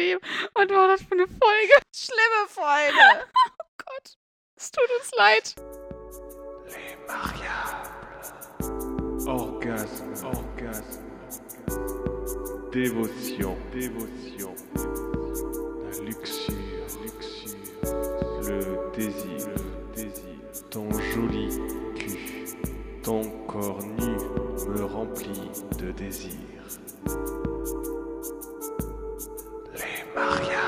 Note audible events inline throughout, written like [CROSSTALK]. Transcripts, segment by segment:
Leben. Und war das für eine Folge? Schlimme Folge. [LAUGHS] oh Gott. Es tut uns leid. Les mariables. Orgasme, orgasme. Dévotion, dévotion. La luxure, luxure. Le désir, le désir. Ton joli cul, ton corps nu me remplit de désir. Les mariables.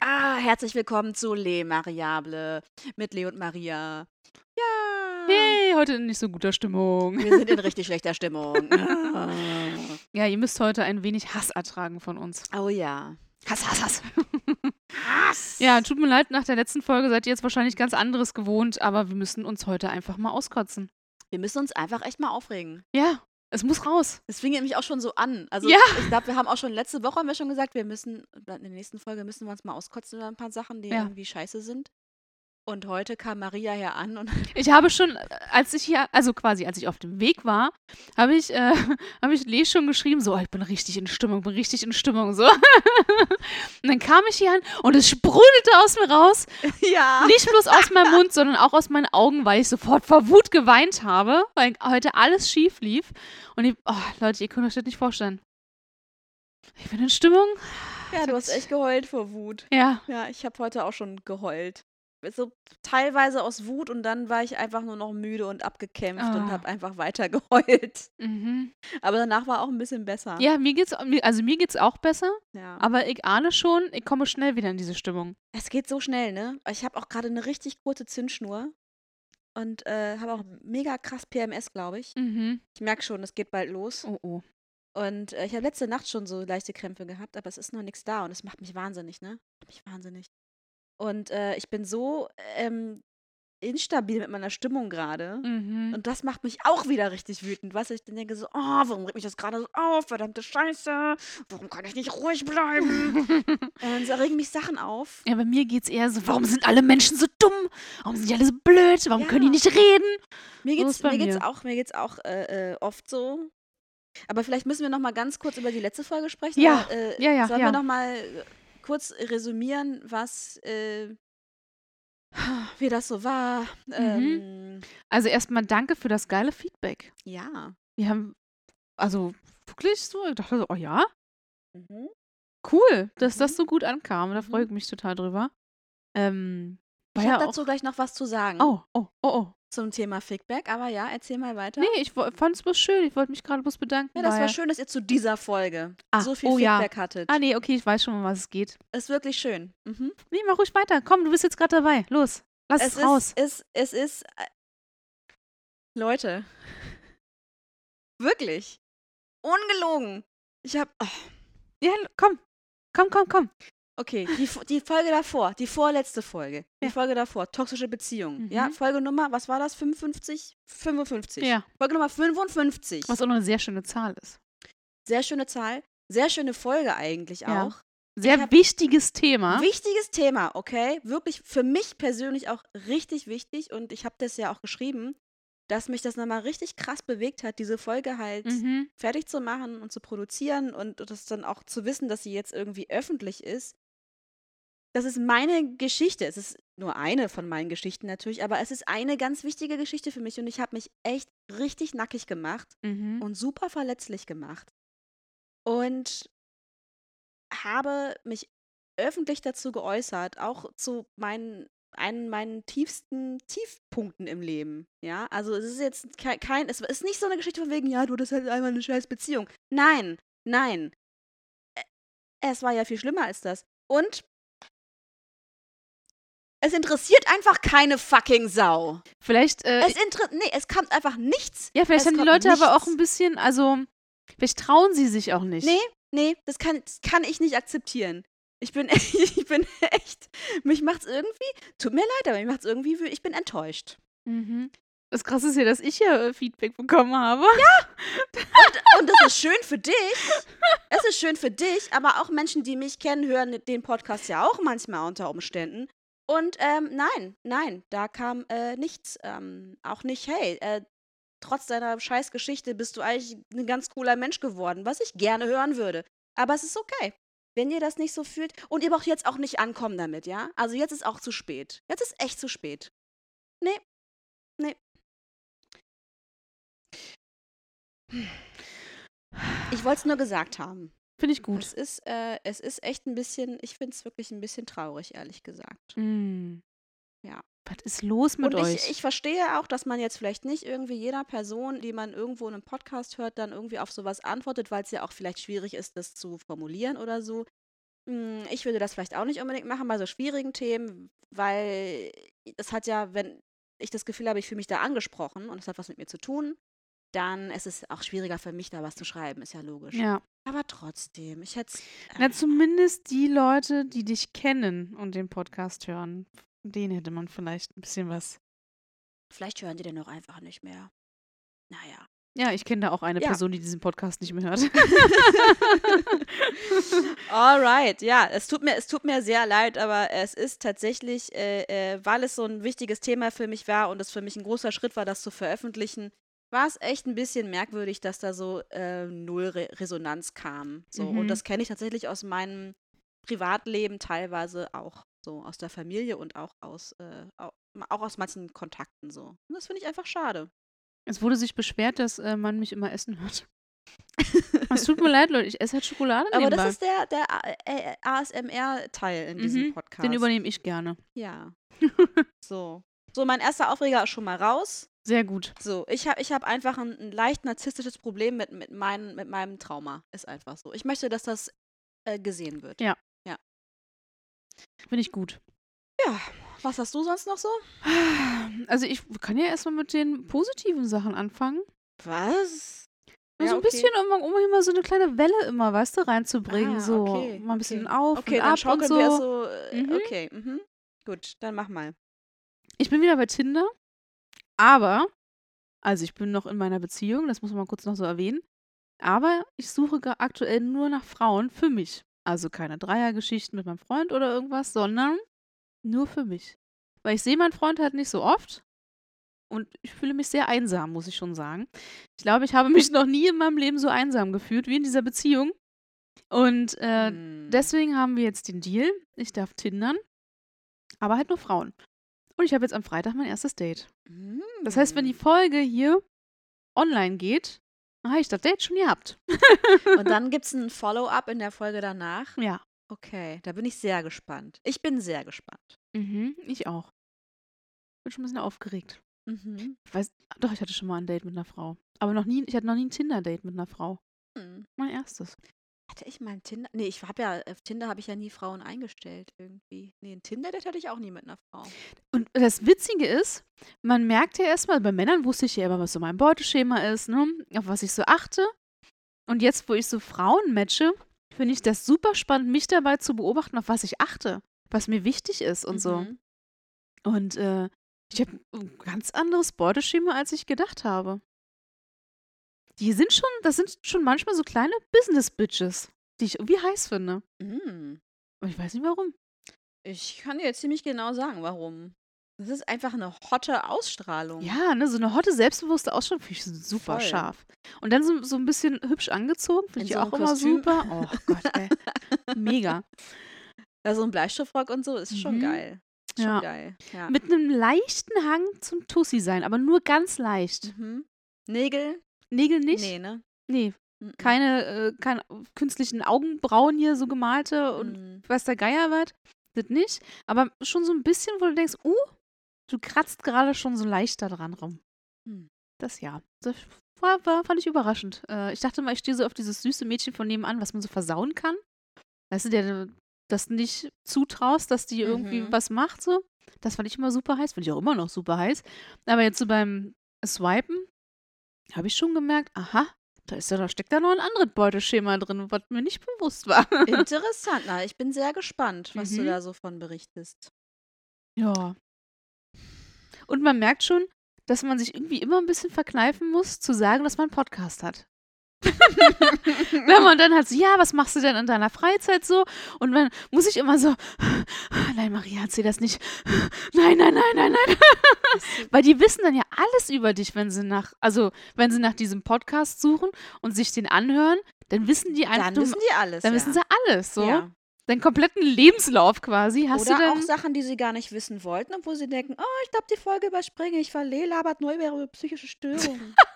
Ah, herzlich willkommen zu Le Mariable mit Le und Maria. Ja. Hey, heute in nicht so guter Stimmung. Wir sind in richtig schlechter Stimmung. [LAUGHS] Ja, ihr müsst heute ein wenig Hass ertragen von uns. Oh ja. Hass, Hass, Hass. Hass. Ja, tut mir leid, nach der letzten Folge seid ihr jetzt wahrscheinlich ganz anderes gewohnt, aber wir müssen uns heute einfach mal auskotzen. Wir müssen uns einfach echt mal aufregen. Ja, es muss raus. Es fing nämlich auch schon so an. Also Ja. ich glaube, wir haben auch schon letzte Woche haben wir schon gesagt, wir müssen, in der nächsten Folge müssen wir uns mal auskotzen über ein paar Sachen, die Ja. irgendwie scheiße sind. Und heute kam Maria hier an und [LAUGHS] Ich habe schon, als ich hier, also quasi als ich auf dem Weg war, habe ich, äh, [LAUGHS] habe ich Lee schon geschrieben, so, oh, ich bin richtig in Stimmung, bin richtig in Stimmung, so. [LAUGHS] und dann kam ich hier an und es sprudelte aus mir raus, ja. nicht bloß aus meinem Mund, sondern auch aus meinen Augen, weil ich sofort vor Wut geweint habe, weil heute alles schief lief. Und ich, oh, Leute, ihr könnt euch das nicht vorstellen. Ich bin in Stimmung. Ja, du hast echt geheult vor Wut. Ja. Ja, ich habe heute auch schon geheult. So teilweise aus Wut und dann war ich einfach nur noch müde und abgekämpft und Ah. habe einfach weiter geheult. Mhm. Aber danach war auch ein bisschen besser. Ja, mir geht's, also mir geht's auch besser, ja. aber ich ahne schon, ich komme schnell wieder in diese Stimmung. Es geht so schnell, ne? Ich habe auch gerade eine richtig kurze Zündschnur und äh, habe auch mega krass PMS, glaube ich. Mhm. Ich merke schon, es geht bald los. Oh, oh. Und äh, ich habe letzte Nacht schon so leichte Krämpfe gehabt, aber es ist noch nichts da und es macht mich wahnsinnig, ne? Macht mich wahnsinnig. Und äh, ich bin so ähm, instabil mit meiner Stimmung gerade. Mhm. Und das macht mich auch wieder richtig wütend. Was ich dann denke so, oh, warum regt mich das gerade so auf? Verdammte Scheiße. Warum kann ich nicht ruhig bleiben? [LAUGHS] Und dann regen mich Sachen auf. Ja, bei mir geht's eher so, warum sind alle Menschen so dumm? Warum sind die alle so blöd? Warum können die Ja. nicht reden? Mir So geht's, bei mir geht's mir. auch, mir geht's auch äh, äh, oft so. Aber vielleicht müssen wir noch mal ganz kurz über die letzte Folge sprechen. Ja, oder, äh, ja, ja, Sollen ja. wir noch mal äh, kurz resümieren, was äh, [SIGHS] wie das so war? Mhm. Ähm, Also erstmal danke für das geile Feedback. ja. Wir haben, also wirklich so, ich dachte so, oh ja, Mhm. cool, dass Mhm. das so gut ankam. Da Mhm. freue ich mich total drüber. Ähm, Ich ja habe auch, dazu gleich noch was zu sagen oh, oh, oh, oh. Zum Thema Feedback. Aber ja, erzähl mal weiter. Nee, ich fand es bloß schön. Ich wollte mich gerade bloß bedanken. Ja, das war schön, dass ihr zu dieser Folge Ah, so viel oh ja. Feedback hattet. Ah, nee, okay, ich weiß schon, um was es geht. Ist wirklich schön. Mhm. Nee, mach ruhig weiter. Komm, du bist jetzt gerade dabei. Los, lass es, Es raus. ist, es, es ist, äh, Leute, [LAUGHS] wirklich, ungelogen. Ich habe, Ja, komm. Komm, komm, komm. Okay, die, die Folge davor, die vorletzte Folge, die Ja. Folge davor, toxische Beziehungen. Ja, Mhm. Folge Nummer, was war das? 55? 55. Ja. Folge Nummer 55. Was auch noch eine sehr schöne Zahl ist. Sehr schöne Zahl, sehr schöne Folge eigentlich Ja. auch. Sehr wichtiges Thema. Wichtiges Thema, okay? Wirklich für mich persönlich auch richtig wichtig und ich habe das ja auch geschrieben, dass mich das nochmal richtig krass bewegt hat, diese Folge halt Mhm. fertig zu machen und zu produzieren und das dann auch zu wissen, dass sie jetzt irgendwie öffentlich ist. Das ist meine Geschichte. Es ist nur eine von meinen Geschichten natürlich, aber es ist eine ganz wichtige Geschichte für mich und ich habe mich echt richtig nackig gemacht Mhm. und super verletzlich gemacht. Und habe mich öffentlich dazu geäußert, auch zu meinen einen meinen tiefsten Tiefpunkten im Leben. Ja, also es ist jetzt kein, kein es ist nicht so eine Geschichte von wegen, ja, du hattest halt einmal eine scheiß Beziehung. Nein, nein. Es war ja viel schlimmer als das. Und es interessiert einfach keine fucking Sau. Vielleicht, äh, Es nee, es kommt einfach nichts. ja, vielleicht es haben die Leute aber auch nichts. ein bisschen, also, vielleicht trauen sie sich auch nicht. Nee, nee, das kann, das kann ich nicht akzeptieren. Ich bin, [LAUGHS] ich bin echt, mich macht's irgendwie, tut mir leid, aber mich macht's irgendwie, ich bin enttäuscht. Mhm. Das Krasse ist ja, dass ich ja äh, Feedback bekommen habe. [LAUGHS] Und das ist schön für dich. Es ist schön für dich, aber auch Menschen, die mich kennen, hören den Podcast ja auch manchmal unter Umständen. Und ähm, nein, nein, da kam äh, nichts. Ähm, auch nicht, hey, äh, trotz deiner Scheißgeschichte bist du eigentlich ein ganz cooler Mensch geworden, was ich gerne hören würde. Aber es ist okay. Wenn ihr das nicht so fühlt und ihr braucht jetzt auch nicht ankommen damit, ja? Also jetzt ist auch zu spät. Jetzt ist echt zu spät. Nee. Nee. Ich wollte es nur gesagt haben. Finde ich gut. Es ist, äh, es ist echt ein bisschen, ich finde es wirklich ein bisschen traurig, ehrlich gesagt. Mm. Ja. Was ist los mit Und euch? ich, ich verstehe auch, dass man jetzt vielleicht nicht irgendwie jeder Person, die man irgendwo in einem Podcast hört, dann irgendwie auf sowas antwortet, weil es ja auch vielleicht schwierig ist, das zu formulieren oder so. Hm, Ich würde das vielleicht auch nicht unbedingt machen bei so schwierigen Themen, weil es hat ja, wenn ich das Gefühl habe, ich fühle mich da angesprochen und es hat was mit mir zu tun, dann ist es auch schwieriger für mich, da was zu schreiben, ist ja logisch. ja. Aber trotzdem, ich hätte Na, zumindest die Leute, die dich kennen und den Podcast hören, denen hätte man vielleicht ein bisschen was. Vielleicht hören die den auch einfach nicht mehr. Naja. Ja, ich kenne da auch eine Ja. Person, die diesen Podcast nicht mehr hört. [LAUGHS] Alright, ja, es tut mir, es tut mir sehr leid, aber es ist tatsächlich, äh, äh, weil es so ein wichtiges Thema für mich war und es für mich ein großer Schritt war, das zu veröffentlichen, war es echt ein bisschen merkwürdig, dass da so äh, null Re Resonanz kam. So. Mhm. Und das kenne ich tatsächlich aus meinem Privatleben teilweise auch so aus der Familie und auch aus, äh, au- auch aus manchen Kontakten so. Und das finde ich einfach schade. Es wurde sich beschwert, dass äh, man mich immer essen hört. [LAUGHS] Es tut mir leid, Leute, ich esse halt Schokolade Aber nebenbei. das ist der, der äh, ASMR-Teil in diesem Mhm, Podcast. Den übernehme ich gerne. Ja. [LAUGHS] so. So, mein erster Aufreger ist schon mal raus. Sehr gut. So, ich habe ich hab einfach ein, ein leicht narzisstisches Problem mit, mit, mein, mit meinem Trauma. Ist einfach so. Ich möchte, dass das äh, gesehen wird. Ja. Finde ich gut. Ja. Was hast du sonst noch so? Also ich kann ja erstmal mit den positiven Sachen anfangen. Was? Ja, so ein bisschen, um, um immer so eine kleine Welle immer, weißt du, reinzubringen. Ah, so okay, mal ein bisschen okay. auf Okay, und ab und so. so. Äh, Mhm. Okay, mhm. Gut, dann mach mal. Ich bin wieder bei Tinder, aber, also ich bin noch in meiner Beziehung, das muss man kurz noch so erwähnen, aber ich suche aktuell nur nach Frauen für mich. Also keine Dreiergeschichten mit meinem Freund oder irgendwas, sondern nur für mich. Weil ich sehe meinen Freund halt nicht so oft und ich fühle mich sehr einsam, muss ich schon sagen. Ich glaube, ich habe [LAUGHS] mich noch nie in meinem Leben so einsam gefühlt wie in dieser Beziehung. Und äh, Hm. Deswegen haben wir jetzt den Deal. Ich darf tindern, aber halt nur Frauen. Und ich habe jetzt am Freitag mein erstes Date. Das heißt, wenn die Hm. Folge hier online geht, habe ich das Date schon gehabt. Und dann [LAUGHS] gibt es ein Follow-up in der Folge danach. Ja. Okay, da bin ich sehr gespannt. Ich bin sehr gespannt. Mhm, ich auch. Bin schon ein bisschen aufgeregt. Mhm. Ich weiß, doch, ich hatte schon mal ein Date mit einer Frau. Aber noch nie, ich hatte noch nie ein Tinder-Date mit einer Frau. Hm. Mein erstes. Hatte ich mal ein Tinder? Nee, ich habe ja, auf Tinder habe ich ja nie Frauen eingestellt irgendwie. Nee, ein Tinder-Date hatte ich auch nie mit einer Frau. Und das Witzige ist, man merkt ja erstmal, bei Männern wusste ich ja immer, was so mein Beuteschema ist, ne? auf was ich so achte. Und jetzt, wo ich so Frauen matche, finde ich das super spannend, mich dabei zu beobachten, auf was ich achte, was mir wichtig ist und so. Mhm. Und äh, ich habe ein ganz anderes Beuteschema, als ich gedacht habe. Die sind schon, das sind schon manchmal so kleine Business-Bitches, die ich irgendwie heiß finde. Mhm. Aber ich weiß nicht warum. Ich kann dir jetzt ziemlich genau sagen, warum. Das ist einfach eine hotte Ausstrahlung. Ja, ne, so eine hotte, selbstbewusste Ausstrahlung finde ich super Voll. scharf. Und dann so, so ein bisschen hübsch angezogen, finde In ich so auch immer super. Oh [LAUGHS] Gott, ey. Mega. Ja, so ein Bleistiftrock und so ist schon Mhm. geil. Schon Ja. geil. Ja. Mit einem leichten Hang zum Tussi sein, aber nur ganz leicht. Mhm. Nägel? Nägel nicht? Nee, ne? Nee, Mhm. keine, äh, keine künstlichen Augenbrauen hier so gemalte und Mhm. weiß der Geier was. Das nicht. Aber schon so ein bisschen, wo du denkst, uh, du kratzt gerade schon so leicht da dran rum. Hm. Das ja. Das war, war, fand ich überraschend. Äh, ich dachte mal, ich stehe so auf dieses süße Mädchen von nebenan, was man so versauen kann. Weißt du, der das nicht zutraust, dass die irgendwie Mhm. was macht, so. Das fand ich immer super heiß. Finde ich auch immer noch super heiß. Aber jetzt so beim Swipen habe ich schon gemerkt, aha, da, ist ja, da steckt da noch ein anderes Beuteschema drin, was mir nicht bewusst war. [LAUGHS] Interessant. Na, ich bin sehr gespannt, was du Mhm. da so von berichtest. Ja. Und man merkt schon, dass man sich irgendwie immer ein bisschen verkneifen muss, zu sagen, dass man einen Podcast hat. Wenn man dann halt so, ja, was machst du denn in deiner Freizeit so? Und dann muss ich immer so, nein, Maria, erzähl das nicht. Nein, nein, nein, nein, nein. Weil die wissen dann ja alles über dich, wenn sie nach, also wenn sie nach diesem Podcast suchen und sich den anhören, dann wissen die einfach, Dann du- wissen die alles. dann ja. wissen sie alles, so. Ja. Deinen kompletten Lebenslauf quasi. Hast Oder du denn, auch Sachen, die sie gar nicht wissen wollten, obwohl sie denken, oh, ich glaube, die Folge überspringe ich, weil Lee labert nur über ihre psychische Störungen. [LAUGHS]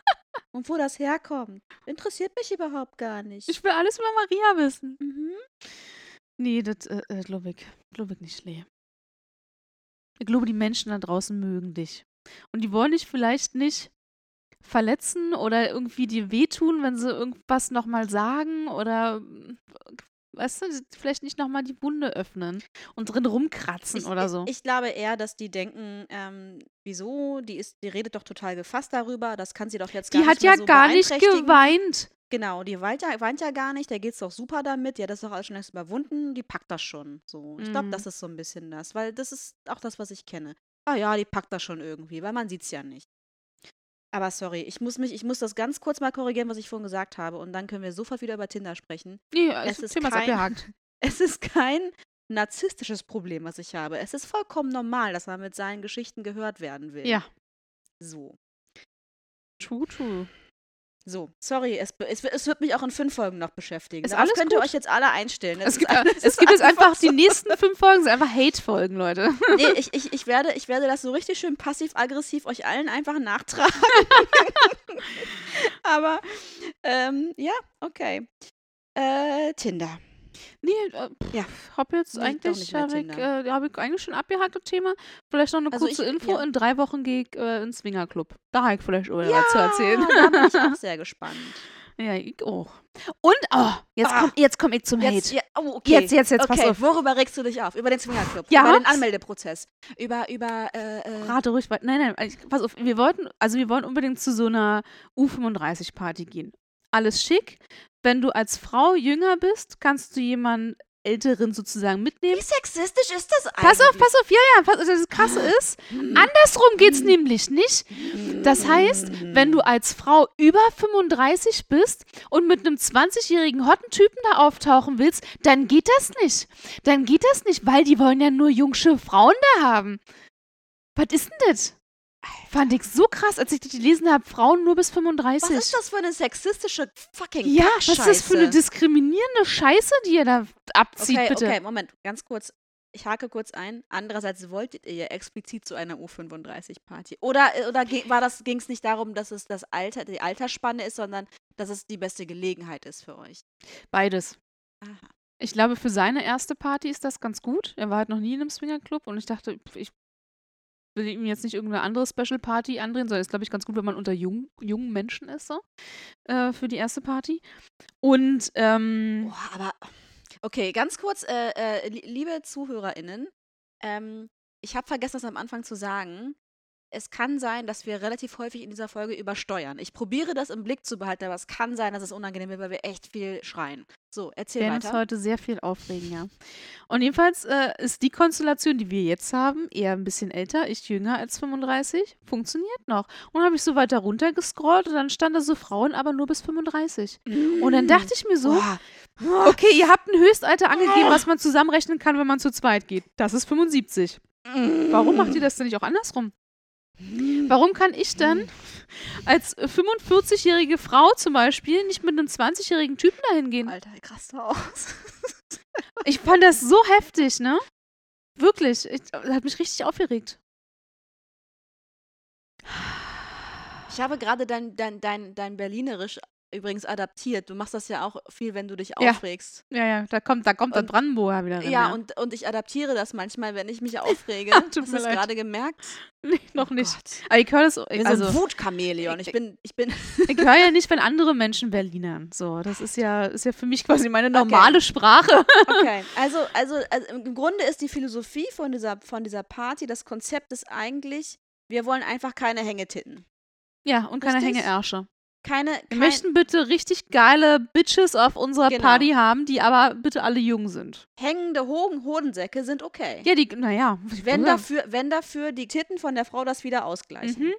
Und wo das herkommt, interessiert mich überhaupt gar nicht. ich will alles über Maria wissen. mhm. Nee, das äh, äh, glaube ich, glaub ich nicht, Lee. Ich glaube, die Menschen da draußen mögen dich. Und die wollen dich vielleicht nicht verletzen oder irgendwie dir wehtun, wenn sie irgendwas nochmal sagen oder, mm, weißt du, vielleicht nicht nochmal die Wunde öffnen und drin rumkratzen Ich, oder so. ich, ich glaube eher, dass die denken, ähm, wieso, die, ist, die redet doch total gefasst darüber, das kann sie doch jetzt gar die nicht hat mehr ja so gar nicht geweint. Genau, die weint ja, weint ja gar nicht, der geht's doch super damit, die hat das doch alles schon längst überwunden, die packt das schon. So. Ich glaube, Mhm. das ist so ein bisschen das, weil das ist auch das, was ich kenne. Ah ja, die packt das schon irgendwie, weil man sieht's ja nicht. Aber sorry, ich muss mich, ich muss das ganz kurz mal korrigieren, was ich vorhin gesagt habe, und dann können wir sofort wieder über Tinder sprechen. Nee, Es ist Thema kein- abgehakt. [LAUGHS] Es ist kein narzisstisches Problem, was ich habe. Es ist vollkommen normal, dass man mit seinen Geschichten gehört werden will. Ja, So. true, true. So, sorry, es, es, es wird mich auch in fünf Folgen noch beschäftigen. Ist Darauf alles könnt ihr gut. euch jetzt alle einstellen. Es ist gibt, alles- es gibt jetzt einfach die nächsten fünf Folgen, sind einfach Hate-Folgen, Leute. [LAUGHS] Nee, ich, ich, ich, werde, ich werde das so richtig schön passiv-aggressiv euch allen einfach nachtragen. [LAUGHS] Aber, ähm, ja, okay. Äh, Tinder. Nee, äh, Ja. hab jetzt Nee, eigentlich, habe ich, äh, hab ich eigentlich schon abgehakt, das Thema. Vielleicht noch eine Also kurze ich- Info. ja. In drei Wochen gehe ich äh, ins Swingerclub. Da habe ich vielleicht auch was zu erzählen. da bin ich auch [LAUGHS] sehr gespannt. ja, ich auch. Und, oh, jetzt Ah. komme jetzt komm ich zum Jetzt, Hate. ja, oh, okay. Jetzt, jetzt, jetzt, pass okay, auf. worüber regst du dich auf? Über den Swingerclub? Ja, Über den? Anmeldeprozess? Über, über, äh, äh, Rate ruhig weiter. Nein, nein, pass auf. Wir wollten, also wir wollen unbedingt zu so einer U35-Party gehen. Alles schick. Wenn du als Frau jünger bist, kannst du jemanden Älteren sozusagen mitnehmen. wie sexistisch ist das eigentlich? Pass auf, pass auf, ja, ja, pass, das Krasse ist, andersrum geht's nämlich nicht. Das heißt, wenn du als Frau über 35 bist und mit einem 20-jährigen hotten Typen da auftauchen willst, dann geht das nicht. Dann geht das nicht, weil die wollen ja nur jungsche Frauen da haben. Was ist denn das? Fand ich so krass, als ich das gelesen habe, Frauen nur bis 35. Was ist das für eine sexistische fucking Ja, was ist das für eine diskriminierende Scheiße, die ihr da abzieht, okay, bitte? okay, Moment, ganz kurz. Ich hake kurz ein. Andererseits wolltet ihr ja explizit zu einer U35-Party. Oder, oder ge- war das, ging es nicht darum, dass es das Alter, die Altersspanne ist, sondern dass es die beste Gelegenheit ist für euch? Beides. Aha. Ich glaube, für seine erste Party ist das ganz gut. Er war halt noch nie in einem Swingerclub und ich dachte, ich will ihm jetzt nicht irgendeine andere Special Party andrehen, sondern ist, glaube ich, ganz gut, wenn man unter jung, jungen Menschen ist, so, äh, für die erste Party. Und, ähm, Boah, aber. Okay, ganz kurz, äh, äh, li- liebe ZuhörerInnen, ähm, ich habe vergessen, das am Anfang zu sagen. Es kann sein, dass wir relativ häufig in dieser Folge übersteuern. Ich probiere das im Blick zu behalten, aber es kann sein, dass es unangenehm wird, weil wir echt viel schreien. So, erzähl werden uns weiter. heute sehr viel aufregen, ja. Und jedenfalls äh, ist die Konstellation, die wir jetzt haben, eher ein bisschen älter, ich jünger als 35, funktioniert noch. Und dann habe ich so weiter runtergescrollt und dann stand da so Frauen, aber nur bis 35. Und dann dachte ich mir so, Boah. Okay, ihr habt ein Höchstalter angegeben, was man zusammenrechnen kann, wenn man zu zweit geht. Das ist 75. Warum macht ihr das denn nicht auch andersrum? Warum kann ich denn als 45-jährige Frau zum Beispiel nicht mit einem 20-jährigen Typen dahin gehen? Alter, krass du aus. [LAUGHS] Ich fand das so heftig, ne? Wirklich. Ich, das hat mich richtig aufgeregt. Ich habe gerade dein, dein, dein, dein Berlinerisch übrigens adaptiert. Du machst das ja auch viel, wenn du dich Ja. aufregst. Ja, ja, da kommt, da kommt der Brandenburger wieder rein. Ja, und, und ich adaptiere das manchmal, wenn ich mich [LAUGHS] aufrege. Hast du es leid. gerade gemerkt? Nee, noch Oh nicht. Gott. Aber ich höre das, Ich bin so ein also, Wutchamäleon. Ich bin, ich bin, [LAUGHS] ich höre ja nicht, wenn andere Menschen Berlinern. So, das ist ja, ist ja für mich quasi meine normale Sprache. okay. [LAUGHS] Also, also, also im Grunde ist die Philosophie von dieser, von dieser Party, das Konzept ist eigentlich, wir wollen einfach keine Hängetitten. Ja, und keine? Hängeärsche. Keine, Wir kein, möchten bitte richtig geile Bitches auf unserer Genau. Party haben, die aber bitte alle jung sind. hängende Hoden, Hodensäcke sind okay. Ja, die, naja. Wenn dafür, wenn dafür die Titten von der Frau das wieder ausgleichen. Mhm.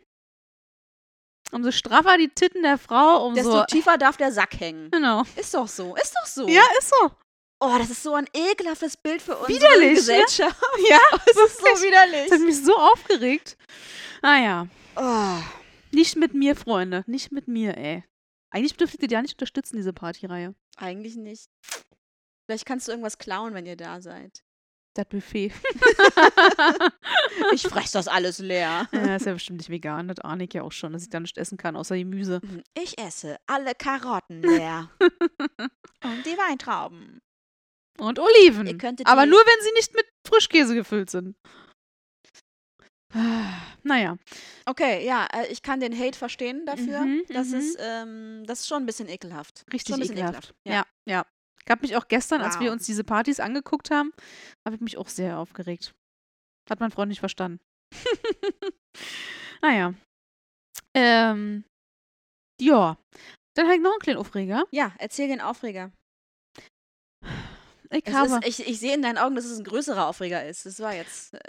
Umso straffer die Titten der Frau, umso. Desto tiefer darf der Sack hängen. genau. Ist doch so, ist doch so. Ja, ist so. Oh, das ist so ein ekelhaftes Bild für unsere Widerlich, ne? Gesellschaft. Ja, [LAUGHS] Das ist so widerlich. Das hat mich so aufgeregt. Naja, Oh. Nicht mit mir, Freunde. Nicht mit mir, ey. Eigentlich dürftet ihr die ja nicht unterstützen, diese Partyreihe. Eigentlich nicht. Vielleicht kannst du irgendwas klauen, wenn ihr da seid. Das Buffet. Ich fress das alles leer. [LAUGHS] ja, ist ja bestimmt nicht vegan. Das ahne ich ja auch schon, dass ich da nicht essen kann, außer Gemüse. Ich esse alle Karotten leer. [LAUGHS] Und die Weintrauben. Und Oliven. Aber nur, wenn sie nicht mit Frischkäse gefüllt sind. Naja. Okay, ja, äh, ich kann den Hate verstehen dafür. Mhm, das, mhm. ist, ähm, das ist schon ein bisschen ekelhaft. Richtig bisschen ekelhaft. Ja. Ja, ja. Gab mich auch gestern, als wir Wow. uns diese Partys angeguckt haben, habe ich mich auch sehr aufgeregt. Hat mein Freund nicht verstanden. [LAUGHS] naja. Ähm. Ja. Dann habe ich noch einen kleinen Aufreger. Ja, erzähl den Aufreger. Ich habe. ist, ich, ich sehe in deinen Augen, dass es ein größerer Aufreger ist. Das war jetzt. Äh,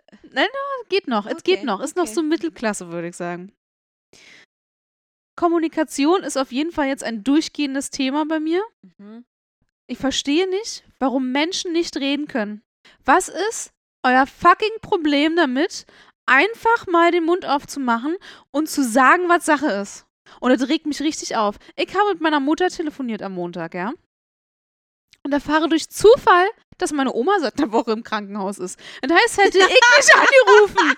geht noch, es geht noch. Ist noch okay. so Mittelklasse, würde ich sagen. Kommunikation ist auf jeden Fall jetzt ein durchgehendes Thema bei mir. mhm. Ich verstehe nicht, warum Menschen nicht reden können. Was ist euer fucking Problem damit, einfach mal den Mund aufzumachen und zu sagen, was Sache ist? Und das regt mich richtig auf. Ich habe mit meiner Mutter telefoniert am Montag, ja? Und erfahre durch Zufall, dass meine Oma seit einer Woche im Krankenhaus ist. Das heißt, hätte ich nicht [LAUGHS] angerufen,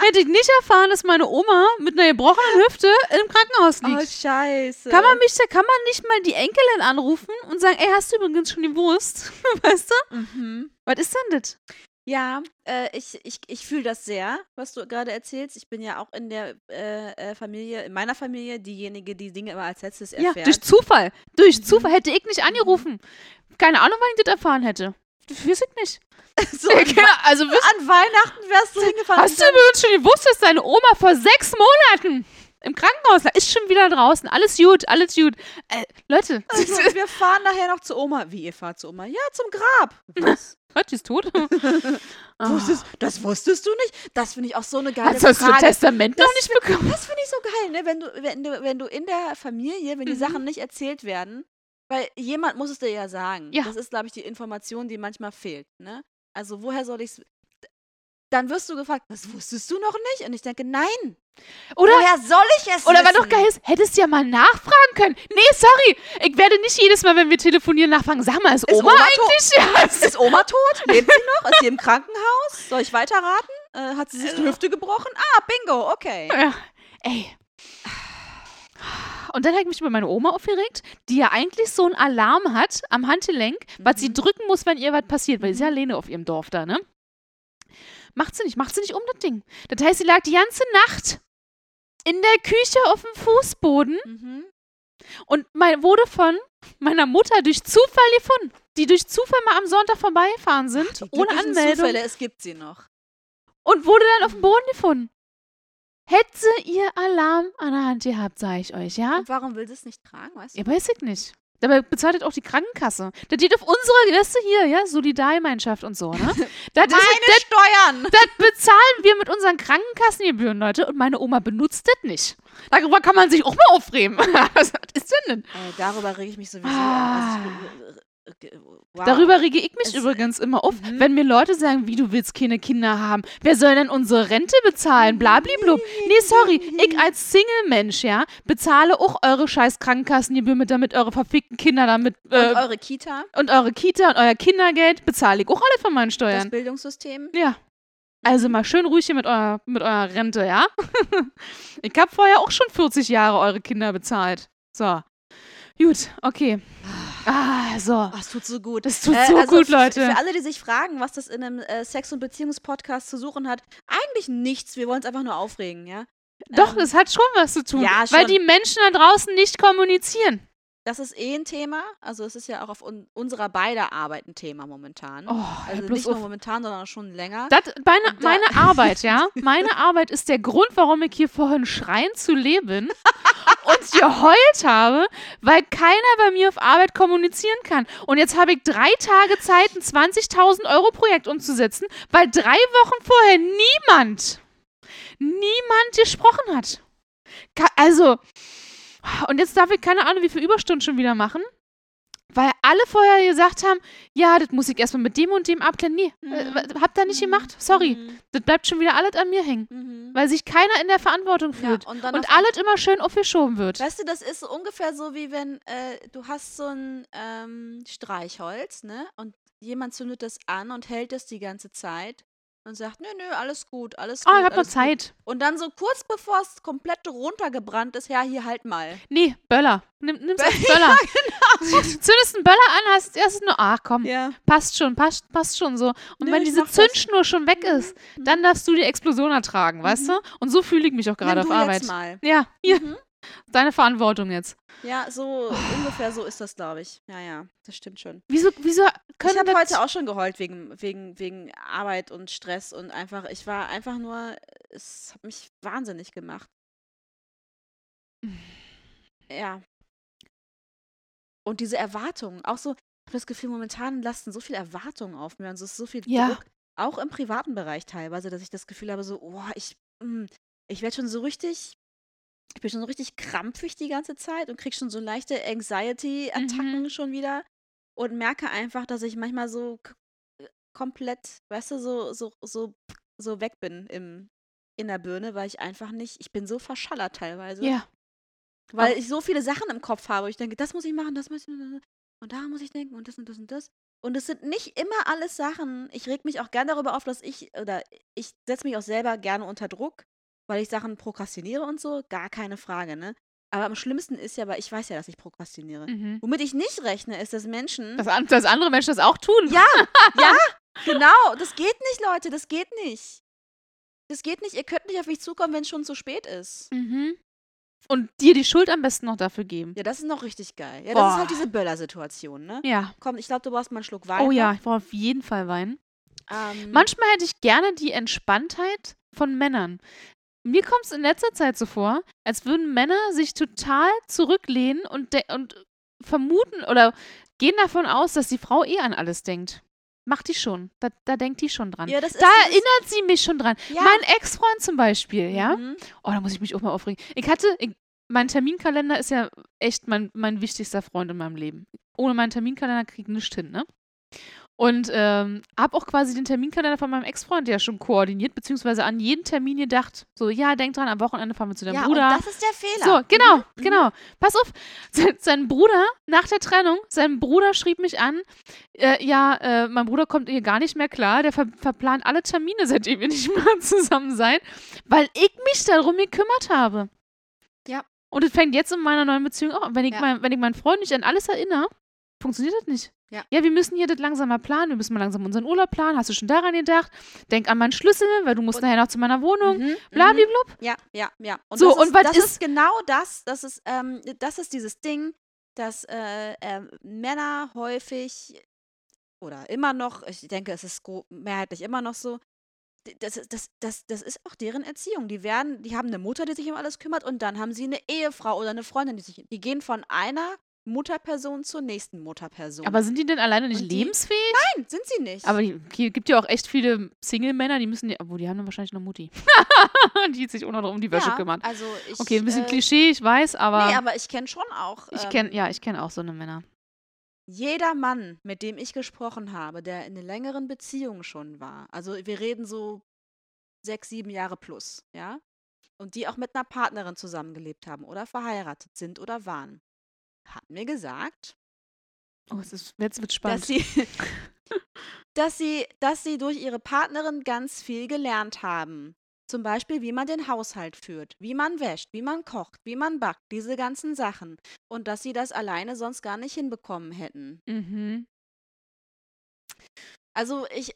hätte ich nicht erfahren, dass meine Oma mit einer gebrochenen Hüfte im Krankenhaus liegt. Oh, scheiße. Kann man mich, kann man nicht mal die Enkelin anrufen und sagen, ey, hast du übrigens schon die Wurst? [LAUGHS] weißt du? Mhm. Was ist denn das? Ja, äh, ich, ich, ich fühle das sehr, was du gerade erzählst. Ich bin ja auch in der äh, äh, Familie, in meiner Familie, diejenige, die Dinge immer als letztes Ja, erfährt. durch Zufall. Durch Mhm. Zufall hätte ich nicht angerufen. Keine Ahnung, wann ich das erfahren hätte. Das weiß ich nicht. [LAUGHS] so an, Ja, also, an Weihnachten wärst du hingefahren. hast du übrigens schon gewusst, dass deine Oma vor sechs Monaten im Krankenhaus? Ist schon wieder draußen. Alles gut, alles gut. Äh, Leute, [LAUGHS] Also, wir fahren nachher noch zu Oma. Wie, ihr fahrt zu Oma? Ja, zum Grab. Was? [LAUGHS] was, die ist tot? [LAUGHS] Ah. Wusstest, das wusstest du nicht? Das finde ich auch so eine geile Hast du das Frage. Testament noch nicht bekommen? Das finde ich so geil, ne? Wenn du, wenn du, wenn du in der Familie, wenn die Mhm. Sachen nicht erzählt werden, weil jemand muss es dir ja sagen. Ja. Das ist, glaube ich, die Information, die manchmal fehlt, ne? Also woher soll ich es. Dann wirst du gefragt, das wusstest du noch nicht? Und ich denke, nein. Oder woher soll ich es Oder wissen? war doch geil ist, hättest du ja mal nachfragen können. Nee, sorry. Ich werde nicht jedes Mal, wenn wir telefonieren, nachfragen. Sag mal, ist, Ist Oma, Oma eigentlich? Ja, [LAUGHS] ist Oma tot? Lebt sie noch? Ist sie im Krankenhaus? Soll ich weiterraten? Äh, hat sie sich die Hüfte gebrochen? Ah, bingo, okay. Ja, ey. Und dann habe ich mich über meine Oma aufgeregt, die ja eigentlich so einen Alarm hat am Handgelenk, was sie Mhm. drücken muss, wenn ihr was passiert, weil sie ist ja alleine auf ihrem Dorf da, ne? Macht sie nicht, macht sie nicht um das Ding. Das heißt, sie lag die ganze Nacht in der Küche auf dem Fußboden Mhm. und mein, wurde von meiner Mutter durch Zufall gefunden, die durch Zufall mal am Sonntag vorbeigefahren sind, Die ohne Anmeldung Zufälle, es gibt sie noch. und wurde dann auf dem Boden gefunden. Hätte ihr Alarm an der Hand gehabt, sage ich euch, ja? Und warum will sie es nicht tragen, weißt du? Ja, weiß ich nicht. Dabei bezahlt das auch die Krankenkasse. Das geht auf unsere Gäste hier, ja, Solidargemeinschaft und so, ne? [LAUGHS] Das, ist, Meine Steuern! das bezahlen wir mit unseren Krankenkassengebühren, Leute, und meine Oma benutzt das nicht. Darüber kann man sich auch mal aufregen. [LAUGHS] Was ist denn denn? Äh, darüber rege ich mich sowieso Ah. an. Also wow. Darüber rege ich mich Es- übrigens immer auf, Mhm. wenn mir Leute sagen, wie du willst keine Kinder haben. Wer soll denn unsere Rente bezahlen? Blabliblub. Nee, sorry. Ich als Single-Mensch, ja, bezahle auch eure scheiß Krankenkassengebühr mit, damit eure verfickten Kinder damit Und äh, eure Kita, und eure Kita und euer Kindergeld bezahle ich auch alle von meinen das Steuern. Bildungssystem. Ja. Also mal schön ruhig hier mit eurer, mit eurer Rente, ja? [LAUGHS] ich habe vorher auch schon 40 Jahre eure Kinder bezahlt. So. Gut, okay. Ah, so. Oh, es tut so gut. Das tut Äh, so also gut, Leute. Für alle, die sich fragen, was das in einem äh, Sex- und Beziehungspodcast zu suchen hat, eigentlich nichts. Wir wollen es einfach nur aufregen, ja? Doch, Ähm, das hat schon was zu tun. ja, Weil schon. die Menschen da draußen nicht kommunizieren. Das ist eh ein Thema. Also es ist ja auch auf un unserer beider Arbeit ein Thema momentan. Oh, also nicht nur momentan, sondern schon länger. Das, meine, meine [LAUGHS] Arbeit, ja? Meine Arbeit ist der Grund, warum ich hier vorhin schreien zu leben [LAUGHS] und geheult habe, weil keiner bei mir auf Arbeit kommunizieren kann. Und jetzt habe ich drei Tage Zeit, ein 20.000 Euro Projekt umzusetzen, weil drei Wochen vorher niemand, niemand gesprochen hat. Also, und jetzt darf ich keine Ahnung, wie viele Überstunden schon wieder machen. Weil alle vorher gesagt haben, ja, das muss ich erstmal mit dem und dem abklären. Nee, äh, Mhm. habt ihr nicht Mhm. gemacht. Sorry. Mhm. Das bleibt schon wieder alles an mir hängen. Mhm. Weil sich keiner in der Verantwortung Ja, fühlt. und dann und auf- alles immer schön aufgeschoben wird. Weißt du, das ist ungefähr so, wie wenn äh, du hast so ein ähm, Streichholz, ne? Und jemand zündet das an und hält es die ganze Zeit und sagt, nö, nö, alles gut, alles gut. Oh, ich hab noch alles gut. Zeit. Und dann so kurz bevor es komplett runtergebrannt ist, ja, hier halt mal. Nee, Böller. Nimm, nimm's als [LAUGHS] Böller. [LAUGHS] Zündest einen Böller an, hast erst nur, ach komm, Ja. passt schon, passt, passt schon so. Und Nö, wenn diese mach das. Mhm. Zündschnur schon weg ist, dann darfst du die Explosion ertragen, weißt du? Und so fühle ich mich auch gerade auf Arbeit. jetzt mal. Ja, hier, Mhm. Deine Verantwortung jetzt. Ja, so ungefähr so ist das, glaube ich. Ja, ja, das stimmt schon. Wieso, wieso Ich können habe das- heute auch schon geheult wegen, wegen, wegen Arbeit und Stress und einfach, ich war einfach nur, es hat mich wahnsinnig gemacht. Ja. Und diese Erwartungen, auch so, ich habe das Gefühl, momentan lasten so viele Erwartungen auf mir und so ist so viel Ja. Druck, auch im privaten Bereich teilweise, dass ich das Gefühl habe, so, oh, ich, mm, ich werde schon so richtig, ich bin schon so richtig krampfig die ganze Zeit und kriege schon so leichte Anxiety-Attacken Mhm. schon wieder und merke einfach, dass ich manchmal so äh, komplett, weißt du, so, so, so, so weg bin im, in der Birne, weil ich einfach nicht, ich bin so verschallert teilweise. Ja. Weil ich so viele Sachen im Kopf habe. Ich denke, das muss ich machen, das muss ich und da muss ich denken und das und das und das. Und es sind nicht immer alles Sachen. Ich reg mich auch gern darüber auf, dass ich, oder ich setze mich auch selber gerne unter Druck, weil ich Sachen prokrastiniere und so. Gar keine Frage, ne? Aber am schlimmsten ist ja, weil ich weiß ja, dass ich prokrastiniere. Mhm. Womit ich nicht rechne, ist, dass Menschen. Dass, an- dass andere Menschen das auch tun. Ja, [LAUGHS] ja, genau. Das geht nicht, Leute. Das geht nicht. Das geht nicht. Ihr könnt nicht auf mich zukommen, wenn es schon zu spät ist. Mhm. Und dir die Schuld am besten noch dafür geben. Ja, das ist noch richtig geil. Ja, das ist halt diese Böller-Situation, ne? Ja. Komm, ich glaube, du brauchst mal einen Schluck Wein. Oh ja, ich brauche auf jeden Fall Wein. Ähm, Manchmal hätte ich gerne die Entspanntheit von Männern. Mir kommt es in letzter Zeit so vor, als würden Männer sich total zurücklehnen und, und vermuten oder gehen davon aus, dass die Frau eh an alles denkt. Macht die schon. Da, da denkt die schon dran. ja, da erinnert sie mich schon dran. Ja. Mein Ex-Freund zum Beispiel, ja. Mhm. Oh, da muss ich mich auch mal aufregen. Ich hatte, ich, mein Terminkalender ist ja echt mein, mein wichtigster Freund in meinem Leben. Ohne meinen Terminkalender krieg ich nichts hin, ne? Und ähm, hab auch quasi den Terminkalender von meinem Ex-Freund ja schon koordiniert, beziehungsweise an jeden Termin gedacht. So, ja, denk dran, am Wochenende fahren wir zu deinem ja, Bruder. Und das ist der Fehler. So, genau, Mhm. genau. Pass auf, [LAUGHS] sein, sein Bruder, nach der Trennung, sein Bruder schrieb mich an, äh, ja, äh, mein Bruder kommt hier gar nicht mehr klar, der ver verplant alle Termine, [LAUGHS] seitdem wir nicht mehr zusammen sein, weil ich mich darum gekümmert habe. Ja. Und es fängt jetzt in meiner neuen Beziehung auch an. Wenn ich, Ja. mein, wenn ich meinen Freund nicht an alles erinnere, funktioniert das nicht. Ja. ja, wir müssen hier das langsam mal planen, wir müssen mal langsam unseren Urlaub planen. Hast du schon daran gedacht? Denk an meinen Schlüssel, weil du musst Und- nachher noch zu meiner Wohnung. Mhm, mhm. Blabliblub. Ja, ja, ja. Und So, das und ist, was das ist- ist genau das, das ist, ähm, das ist dieses Ding, dass äh, äh, Männer häufig oder immer noch, ich denke, es ist mehrheitlich immer noch so, das, ist- das, das, das ist auch deren Erziehung. Die werden, die haben eine Mutter, die sich um alles kümmert und dann haben sie eine Ehefrau oder eine Freundin, die sich, die gehen von einer Mutterperson zur nächsten Mutterperson. Aber sind die denn alleine nicht die- lebensfähig? Nein, sind sie nicht. Aber die- hier gibt ja auch echt viele Single-Männer, die müssen, obwohl die haben dann wahrscheinlich eine Mutti, [LAUGHS] die sich auch noch um die Wäsche ja, kümmert. Also ich, Okay, ein bisschen äh, Klischee, ich weiß, aber, Nee, aber ich kenne schon auch. ich ähm, kenne, ja, ich kenne auch so eine Männer. jeder Mann, mit dem ich gesprochen habe, der in einer längeren Beziehung schon war, also wir reden so sechs, sieben Jahre plus, ja, und die auch mit einer Partnerin zusammengelebt haben oder verheiratet sind oder waren, hat mir gesagt, Oh, es ist, jetzt wird dass spannend. sie, [LAUGHS] [LAUGHS] dass sie, dass sie durch ihre Partnerin ganz viel gelernt haben. Zum Beispiel, wie man den Haushalt führt, wie man wäscht, wie man kocht, wie man backt, diese ganzen Sachen. Und dass sie das alleine sonst gar nicht hinbekommen hätten. Mhm. Also ich,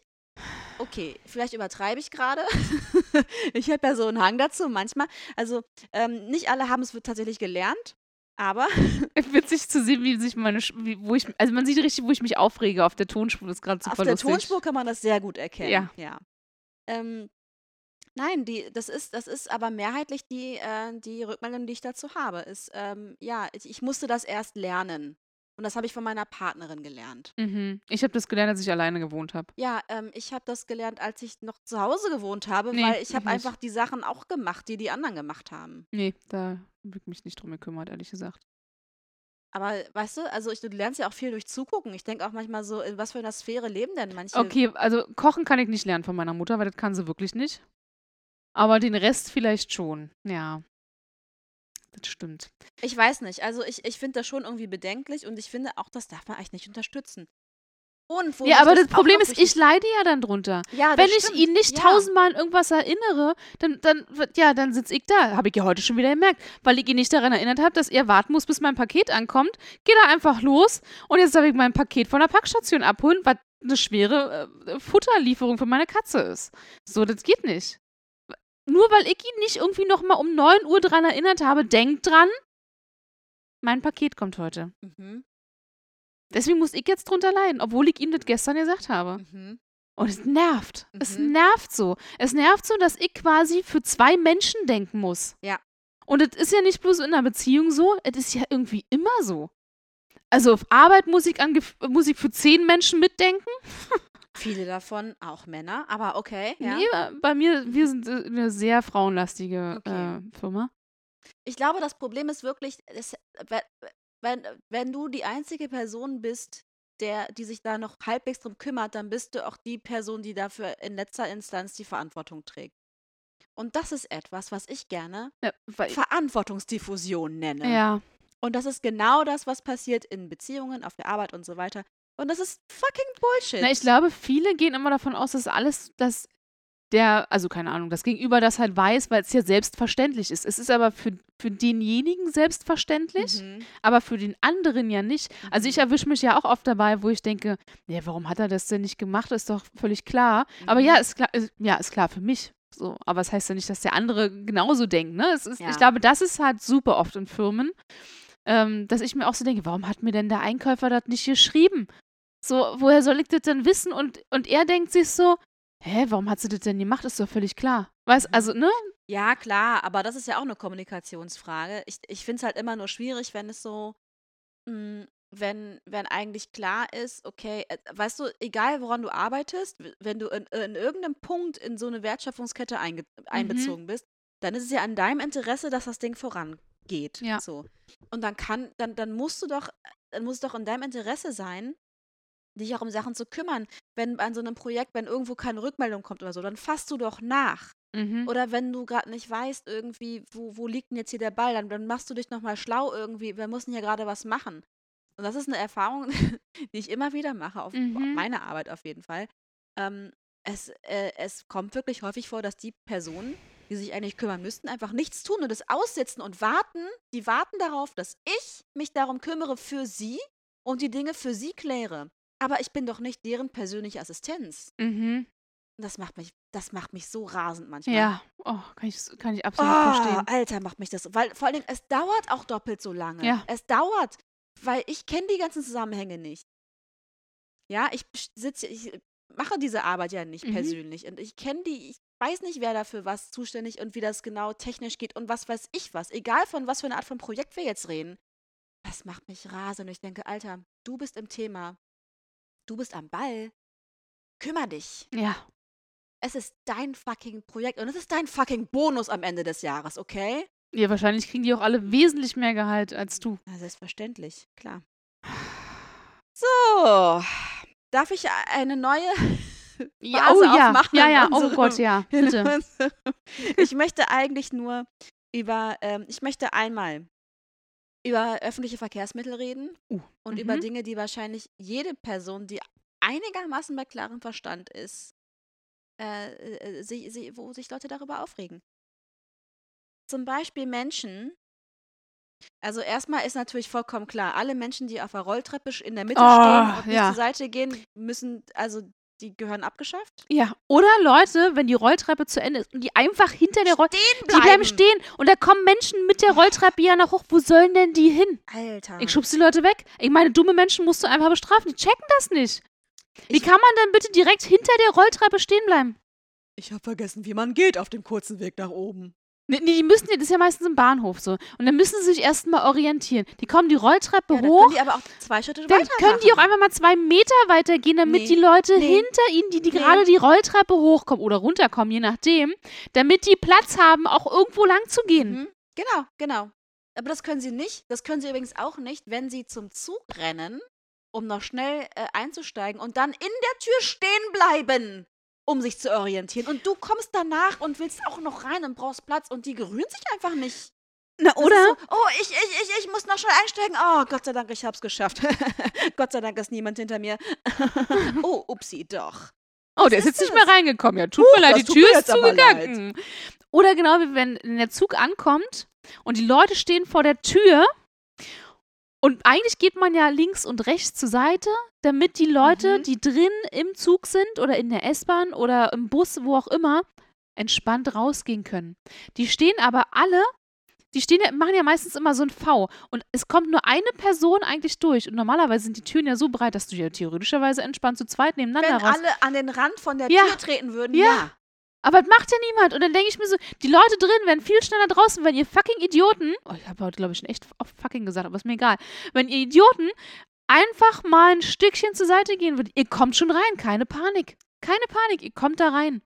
okay, vielleicht übertreibe ich gerade. [LAUGHS] ich habe ja so einen Hang dazu manchmal. Also ähm, nicht alle haben es tatsächlich gelernt, aber [LAUGHS] Witzig zu sehen, wie sich meine, wie, wo ich, also man sieht richtig, wo ich mich aufrege auf der Tonspur, das ist gerade super auf der lustig. Tonspur kann man das sehr gut erkennen. Ja. Ähm, nein, die, das ist, das ist aber mehrheitlich die, äh, die Rückmeldung, die ich dazu habe, ist, ähm, ja, ich musste das erst lernen. Und das habe ich von meiner Partnerin gelernt. Mhm. Ich habe das gelernt, als ich alleine gewohnt habe. Ja, ähm, ich habe das gelernt, als ich noch zu Hause gewohnt habe, Nee, weil ich habe einfach die Sachen auch gemacht, die die anderen gemacht haben. Nee, da habe ich mich nicht drum gekümmert, ehrlich gesagt. Aber weißt du, also ich, du lernst ja auch viel durch Zugucken. Ich denke auch manchmal so, in was für einer Sphäre leben denn manche? Okay, also kochen kann ich nicht lernen von meiner Mutter, weil das kann sie wirklich nicht. Aber den Rest vielleicht schon. Ja. Das stimmt. Ich weiß nicht. Also ich, ich finde das schon irgendwie bedenklich und ich finde auch, das darf man eigentlich nicht unterstützen. Und wo Ja, aber das auch Problem ist, ich leide ja dann drunter. ja, das Wenn ich stimmt. ihn nicht ja. tausendmal an irgendwas erinnere, dann, dann, ja, dann sitze ich da. Habe ich ja heute schon wieder gemerkt. Weil ich ihn nicht daran erinnert habe, dass er warten muss, bis mein Paket ankommt. Geht er einfach los und jetzt darf ich mein Paket von der Packstation abholen, was eine schwere äh, Futterlieferung für meine Katze ist. So, das geht nicht. Nur weil ich ihn nicht irgendwie nochmal um 9 Uhr dran erinnert habe, denkt dran, mein Paket kommt heute. Mhm. Deswegen muss ich jetzt drunter leiden, obwohl ich ihm das gestern gesagt habe. Mhm. Und es nervt. Es Mhm. nervt so. Es nervt so, dass ich quasi für zwei Menschen denken muss. Ja. Und es ist ja nicht bloß in einer Beziehung so, es ist ja irgendwie immer so. Also auf Arbeit muss ich, an, muss ich für zehn Menschen mitdenken. [LAUGHS] Viele davon auch Männer, aber okay. Ja. Nee, bei mir, wir sind äh, eine sehr frauenlastige Okay. äh, Firma. Ich glaube, das Problem ist wirklich, es, we- wenn, wenn du die einzige Person bist, der, die sich da noch halbwegs drum kümmert, dann bist du auch die Person, die dafür in letzter Instanz die Verantwortung trägt. Und das ist etwas, was ich gerne Ja, Verantwortungsdiffusion nenne. ja. Und das ist genau das, was passiert in Beziehungen, auf der Arbeit und so weiter. Und das ist fucking Bullshit. Na, ich glaube, viele gehen immer davon aus, dass alles, dass der, also keine Ahnung, das Gegenüber das halt weiß, weil es ja selbstverständlich ist. Es ist aber für, für denjenigen selbstverständlich, Mhm. aber für den anderen ja nicht. Also ich Mhm. erwische mich ja auch oft dabei, wo ich denke, ja, warum hat er das denn nicht gemacht? Ist doch völlig klar. Aber Mhm. ja, ist klar, ist, ja, ist klar für mich. So, aber es heißt ja nicht, dass der andere genauso denkt. Ne? Es ist, Ja. Ich glaube, das ist halt super oft in Firmen, ähm, dass ich mir auch so denke, warum hat mir denn der Einkäufer das nicht geschrieben? So, woher soll ich das denn wissen? Und, und er denkt sich so, hä, warum hat sie das denn gemacht? Ist doch völlig klar. Weißt, Mhm. also, ne? Ja, klar, aber das ist ja auch eine Kommunikationsfrage. Ich, ich finde es halt immer nur schwierig, wenn es so, mh, wenn, wenn eigentlich klar ist, okay, äh, weißt du, egal woran du arbeitest, wenn du in, in irgendeinem Punkt in so eine Wertschöpfungskette einge einbezogen bist, dann ist es ja an deinem Interesse, dass das Ding vorangeht. Ja. So. Und dann kann, dann, dann musst du doch, dann muss es doch in deinem Interesse sein, dich auch um Sachen zu kümmern. Wenn an so einem Projekt, wenn irgendwo keine Rückmeldung kommt oder so, dann fasst du doch nach. Mhm. Oder wenn du gerade nicht weißt, irgendwie, wo, wo liegt denn jetzt hier der Ball, dann, dann machst du dich nochmal schlau irgendwie. Wir müssen hier gerade was machen. Und das ist eine Erfahrung, [LAUGHS] die ich immer wieder mache, auf, Mhm. meine Arbeit auf jeden Fall. Ähm, es, äh, es kommt wirklich häufig vor, dass die Personen, die sich eigentlich kümmern müssten, einfach nichts tun und es aussitzen und warten. Die warten darauf, dass ich mich darum kümmere für sie und die Dinge für sie kläre. Aber ich bin doch nicht deren persönliche Assistenz. Mhm. Und Das macht mich, das macht mich so rasend manchmal. Ja, oh, kann, ich, kann ich absolut Oh, verstehen. Alter, macht mich das. Weil vor allen Dingen, es dauert auch doppelt so lange. Ja. Es dauert, weil ich kenne die ganzen Zusammenhänge nicht. Ja, ich sitze, ich mache diese Arbeit ja nicht Mhm. persönlich. Und ich kenne die, ich weiß nicht, wer dafür was zuständig und wie das genau technisch geht und was weiß ich was. Egal von was für eine Art von Projekt wir jetzt reden. Das macht mich rasend. Und ich denke, Alter, du bist im Thema. Du bist am Ball. Kümmer dich. Ja. Es ist dein fucking Projekt und es ist dein fucking Bonus am Ende des Jahres, okay? Ja, wahrscheinlich kriegen die auch alle wesentlich mehr Gehalt als du. Ja, selbstverständlich, klar. [SIGHS] So, darf ich eine neue Ja, Vase oh ja, aufmachen ja, ja, oh unserem- Gott, ja, bitte. Ich möchte eigentlich nur über, ähm, ich möchte einmal über öffentliche Verkehrsmittel reden Uh, und über mhm. Dinge, die wahrscheinlich jede Person, die einigermaßen bei klarem Verstand ist, äh, äh, sie, sie, wo sich Leute darüber aufregen. Zum Beispiel Menschen. Also erstmal ist natürlich vollkommen klar, alle Menschen, die auf der Rolltreppe in der Mitte Oh, stehen und nicht ja. zur Seite gehen, müssen, also die gehören abgeschafft. Ja, oder Leute, wenn die Rolltreppe zu Ende ist und die einfach hinter der Rolltreppe, Stehen die bleiben stehen und da kommen Menschen mit der Rolltreppe ja noch hoch. Wo sollen denn die hin? Alter. Ich schubs die Leute weg. Ich meine, dumme Menschen musst du einfach bestrafen. Die checken das nicht. Wie Ich- kann man denn bitte direkt hinter der Rolltreppe stehen bleiben? Ich habe vergessen, wie man geht auf dem kurzen Weg nach oben. Nee, nee, die müssen das ist ja meistens im Bahnhof so. Und dann müssen sie sich erstmal orientieren. Die kommen die Rolltreppe Ja, dann hoch. können die aber auch zwei Schritte Dann weiter können die auch machen. einfach mal zwei Meter weitergehen, damit Nee, die Leute nee, hinter ihnen, die, die gerade die Rolltreppe hochkommen oder runterkommen, je nachdem, damit die Platz haben, auch irgendwo lang zu gehen. Mhm. Genau, genau. Aber das können sie nicht. Das können sie übrigens auch nicht, wenn sie zum Zug rennen, um noch schnell äh, einzusteigen und dann in der Tür stehen bleiben, um sich zu orientieren. Und du kommst danach und willst auch noch rein und brauchst Platz und die gerühren sich einfach nicht. Na, oder? So, oh, ich, ich, ich, ich muss noch schnell einsteigen. Oh, Gott sei Dank, ich hab's geschafft. [LAUGHS] Gott sei Dank ist niemand hinter mir. [LAUGHS] oh, upsi, doch. Oh, der ist jetzt nicht das? mehr reingekommen. Ja, tut Huch, mir leid, die Tür ist zugegangen. Oder genau wie wenn der Zug ankommt und die Leute stehen vor der Tür und eigentlich geht man ja links und rechts zur Seite, damit die Leute, Mhm. die drin im Zug sind oder in der S-Bahn oder im Bus, wo auch immer, entspannt rausgehen können. Die stehen aber alle, die stehen ja, machen ja meistens immer so ein V und es kommt nur eine Person eigentlich durch und normalerweise sind die Türen ja so breit, dass du ja theoretischerweise entspannt zu zweit nebeneinander Wenn raus alle an den Rand von der Ja. Tür treten würden, Ja. ja. Aber das macht ja niemand. Und dann denke ich mir so, die Leute drin werden viel schneller draußen, wenn ihr fucking Idioten, oh, ich habe heute, glaube ich, schon echt oft fucking gesagt, aber ist mir egal, wenn ihr Idioten einfach mal ein Stückchen zur Seite gehen würdet, ihr kommt schon rein, keine Panik. Keine Panik, ihr kommt da rein.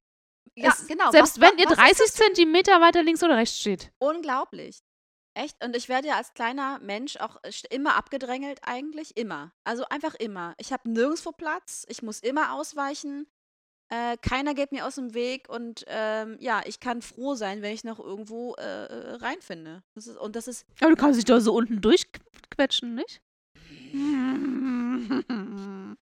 Ja, Es- genau. Selbst Was- wenn ihr was ist 30 Zentimeter weiter links oder rechts steht. Unglaublich. Echt? Und ich werde ja als kleiner Mensch auch äh, immer abgedrängelt, eigentlich immer. Also einfach immer. Ich habe nirgendwo Platz, ich muss immer ausweichen. Äh, keiner geht mir aus dem Weg und ähm, ja, ich kann froh sein, wenn ich noch irgendwo äh, reinfinde. Das ist, und das ist, Aber du kannst dich doch so unten durchquetschen, nicht? [LAUGHS]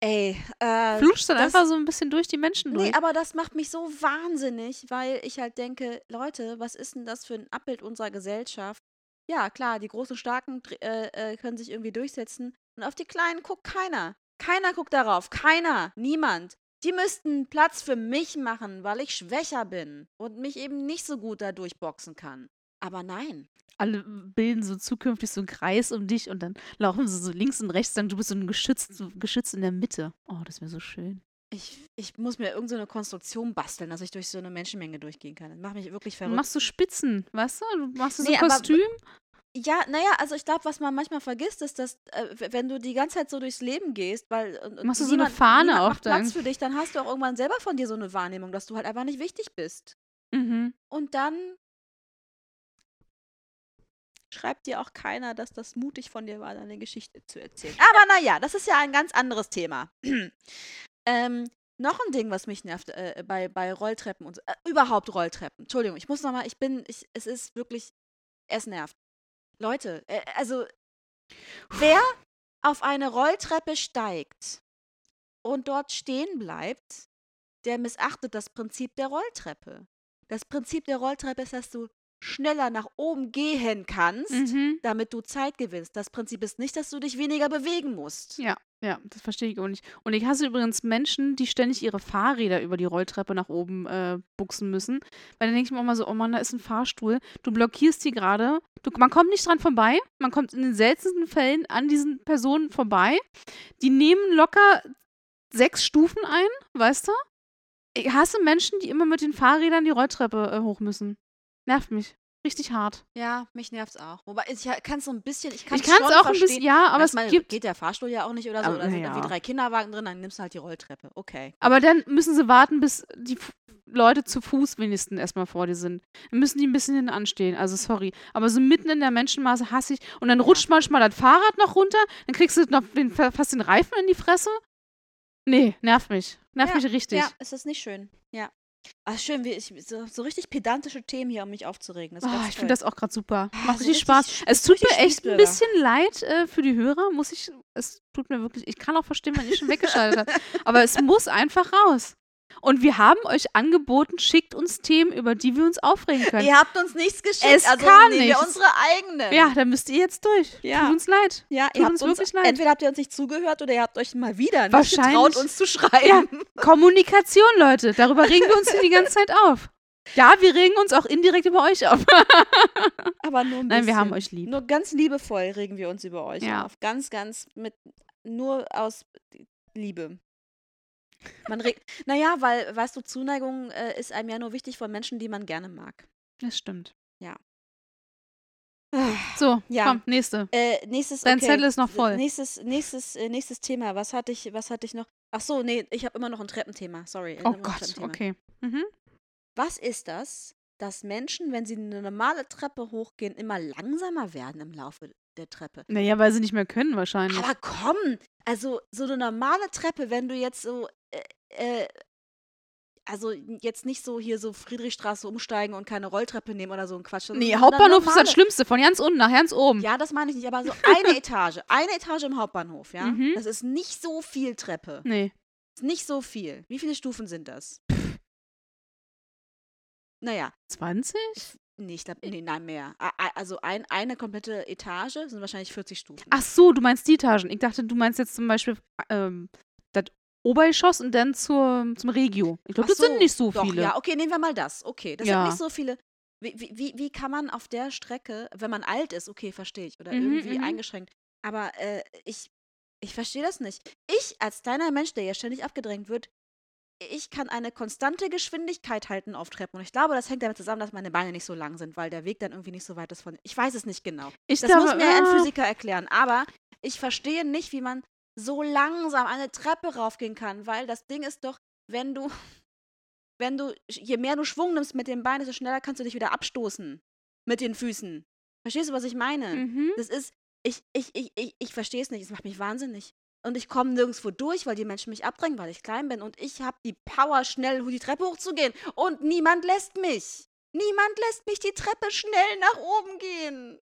ey, äh, Flutschst dann das- einfach so ein bisschen durch die Menschen durch. Nee, aber das macht mich so wahnsinnig, weil ich halt denke, Leute, was ist denn das für ein Abbild unserer Gesellschaft? Ja, klar, die großen Starken äh, äh, können sich irgendwie durchsetzen und auf die Kleinen guckt keiner. Keiner guckt darauf, keiner, niemand. Die müssten Platz für mich machen, weil ich schwächer bin und mich eben nicht so gut da durchboxen kann. Aber nein. alle bilden so zukünftig so einen Kreis um dich und dann laufen sie so links und rechts, dann du bist so ein Geschütz, so geschützt in der Mitte. Oh, das wäre so schön. Ich, ich muss mir irgendeine so eine Konstruktion basteln, dass ich durch so eine Menschenmenge durchgehen kann. Das macht mich wirklich Du verrückt. machst so Spitzen, weißt du? Du machst so Nee, ein Kostüm. Ja, naja, also ich glaube, was man manchmal vergisst, ist, dass äh, wenn du die ganze Zeit so durchs Leben gehst, weil und, und Machst du so eine niemand, Fahne niemand auf macht Platz für dich, dann hast du auch irgendwann selber von dir so eine Wahrnehmung, dass du halt einfach nicht wichtig bist. Mhm. Und dann schreibt dir auch keiner, dass das mutig von dir war, deine Geschichte zu erzählen. Aber naja, das ist ja ein ganz anderes Thema. [CLEARS THROAT] ähm, noch ein Ding, was mich nervt äh, bei, bei Rolltreppen und äh, überhaupt Rolltreppen. Entschuldigung, ich muss nochmal, ich bin, ich, es ist wirklich, es nervt. Leute, äh, also wer auf eine Rolltreppe steigt und dort stehen bleibt, der missachtet das Prinzip der Rolltreppe. Das Prinzip der Rolltreppe ist, dass du schneller nach oben gehen kannst, Mhm. damit du Zeit gewinnst. Das Prinzip ist nicht, dass du dich weniger bewegen musst. Ja, ja, das verstehe ich auch nicht. Und ich hasse übrigens Menschen, die ständig ihre Fahrräder über die Rolltreppe nach oben äh, buchsen müssen. Weil dann denke ich mir auch mal so, oh Mann, da ist ein Fahrstuhl. Du blockierst die gerade. Man kommt nicht dran vorbei. Man kommt in den seltensten Fällen an diesen Personen vorbei. Die nehmen locker sechs Stufen ein, weißt du? Ich hasse Menschen, die immer mit den Fahrrädern die Rolltreppe äh, hoch müssen. Nervt mich. Richtig hart. Ja, mich nervt's auch. Wobei ich kann es so ein bisschen, ich kann es auch ein bisschen, ja, aber es Manchmal gibt. geht der Fahrstuhl ja auch nicht oder so. Aber Oder sind na irgendwie ja. drei Kinderwagen drin, dann nimmst du halt die Rolltreppe. Okay. Aber dann müssen sie warten, bis die Leute zu Fuß wenigstens erstmal vor dir sind. Dann müssen die ein bisschen hinten anstehen. Also sorry. Aber so mitten in der Menschenmasse hasse ich. Und dann rutscht manchmal das Fahrrad noch runter. Dann kriegst du noch den, fast den Reifen in die Fresse. Nee, nervt mich. Nervt Ja, mich richtig. Ja, es ist nicht schön. Ja. Ach, schön, wie ich, so, so richtig pedantische Themen hier, um mich aufzuregen. Oh, ich finde das auch gerade super. Ah, Macht richtig richtig- Spaß. Es tut mir echt ein bisschen leid äh, für die Hörer, muss ich. Es tut mir wirklich. Ich kann auch verstehen, wenn ihr schon weggeschaltet habt. Aber es muss einfach raus. Und wir haben euch angeboten, schickt uns Themen, über die wir uns aufregen können. Ihr habt uns nichts geschickt, Es also kam nehmen wir unsere eigenen. Ja, da müsst ihr jetzt durch. Ja. Tut uns leid. Ja, Tut ihr habt uns uns wirklich leid. Entweder habt ihr uns nicht zugehört oder ihr habt euch mal wieder nicht getraut, uns zu schreiben. Kommunikation, Leute. Darüber [LAUGHS] regen wir uns die ganze Zeit auf. Ja, wir regen uns auch indirekt über euch auf. [LAUGHS] Aber nur ein Nein, wir bisschen. haben euch lieb. Nur ganz liebevoll regen wir uns über euch Ja. auf. Ganz, ganz mit nur aus Liebe. Man regt. Naja, weil, weißt du, Zuneigung äh, ist einem ja nur wichtig von Menschen, die man gerne mag. Das stimmt. Ah, So, Ja. komm, nächste. Äh, nächstes, Dein okay. Zettel ist noch voll. Nächstes, nächstes, äh, nächstes Thema. Was hatte ich, was hatte ich noch? Ach so, nee, ich habe immer noch ein Treppenthema. Sorry. Oh Gott, okay. Mhm. Was ist das, dass Menschen, wenn sie eine normale Treppe hochgehen, immer langsamer werden im Laufe der Treppe? Naja, weil sie nicht mehr können wahrscheinlich. Aber komm, also so eine normale Treppe, wenn du jetzt so, äh, also jetzt nicht so hier so Friedrichstraße umsteigen und keine Rolltreppe nehmen oder so ein Quatsch. Nee, Hauptbahnhof ist das Schlimmste, von ganz unten nach ganz oben. Ja, das meine ich nicht, aber so [LAUGHS] eine Etage, eine Etage im Hauptbahnhof, ja. Mhm. Das ist nicht so viel Treppe. Nee. Ist nicht so viel. Wie viele Stufen sind das? Naja, 20? nee, ich glaube, nee, nein, mehr. Also ein, eine komplette Etage sind wahrscheinlich 40 Stufen. Ach so, du meinst die Etagen. Ich dachte, du meinst jetzt zum Beispiel ähm, das Obergeschoss und dann zur, zum Regio. Ich glaube, das sind nicht so doch, viele. Ja, okay, nehmen wir mal das. Okay, das Ja. sind nicht so viele. Wie, wie, wie, kann man auf der Strecke, wenn man alt ist, okay, verstehe ich, oder Mhm, irgendwie mhm. eingeschränkt, aber äh, ich, ich verstehe das nicht. Ich als kleiner Mensch, der ja ständig abgedrängt wird, ich kann eine konstante Geschwindigkeit halten auf Treppen. Und ich glaube, das hängt damit zusammen, dass meine Beine nicht so lang sind, weil der Weg dann irgendwie nicht so weit ist von. Ich weiß es nicht genau. ich Das glaube, muss mir ein ah, Physiker erklären. Aber ich verstehe nicht, wie man so langsam eine Treppe raufgehen kann, weil das Ding ist doch, wenn du, [LAUGHS] wenn du, je mehr du Schwung nimmst mit den Beinen, desto schneller kannst du dich wieder abstoßen mit den Füßen. Verstehst du, was ich meine? Mhm. Das ist, ich, ich, ich, ich, ich verstehe es nicht. Es macht mich wahnsinnig. Und ich komme nirgendwo durch, weil die Menschen mich abdrängen, weil ich klein bin. Und ich habe die Power, schnell die Treppe hochzugehen. Und niemand lässt mich. Niemand lässt mich die Treppe schnell nach oben gehen.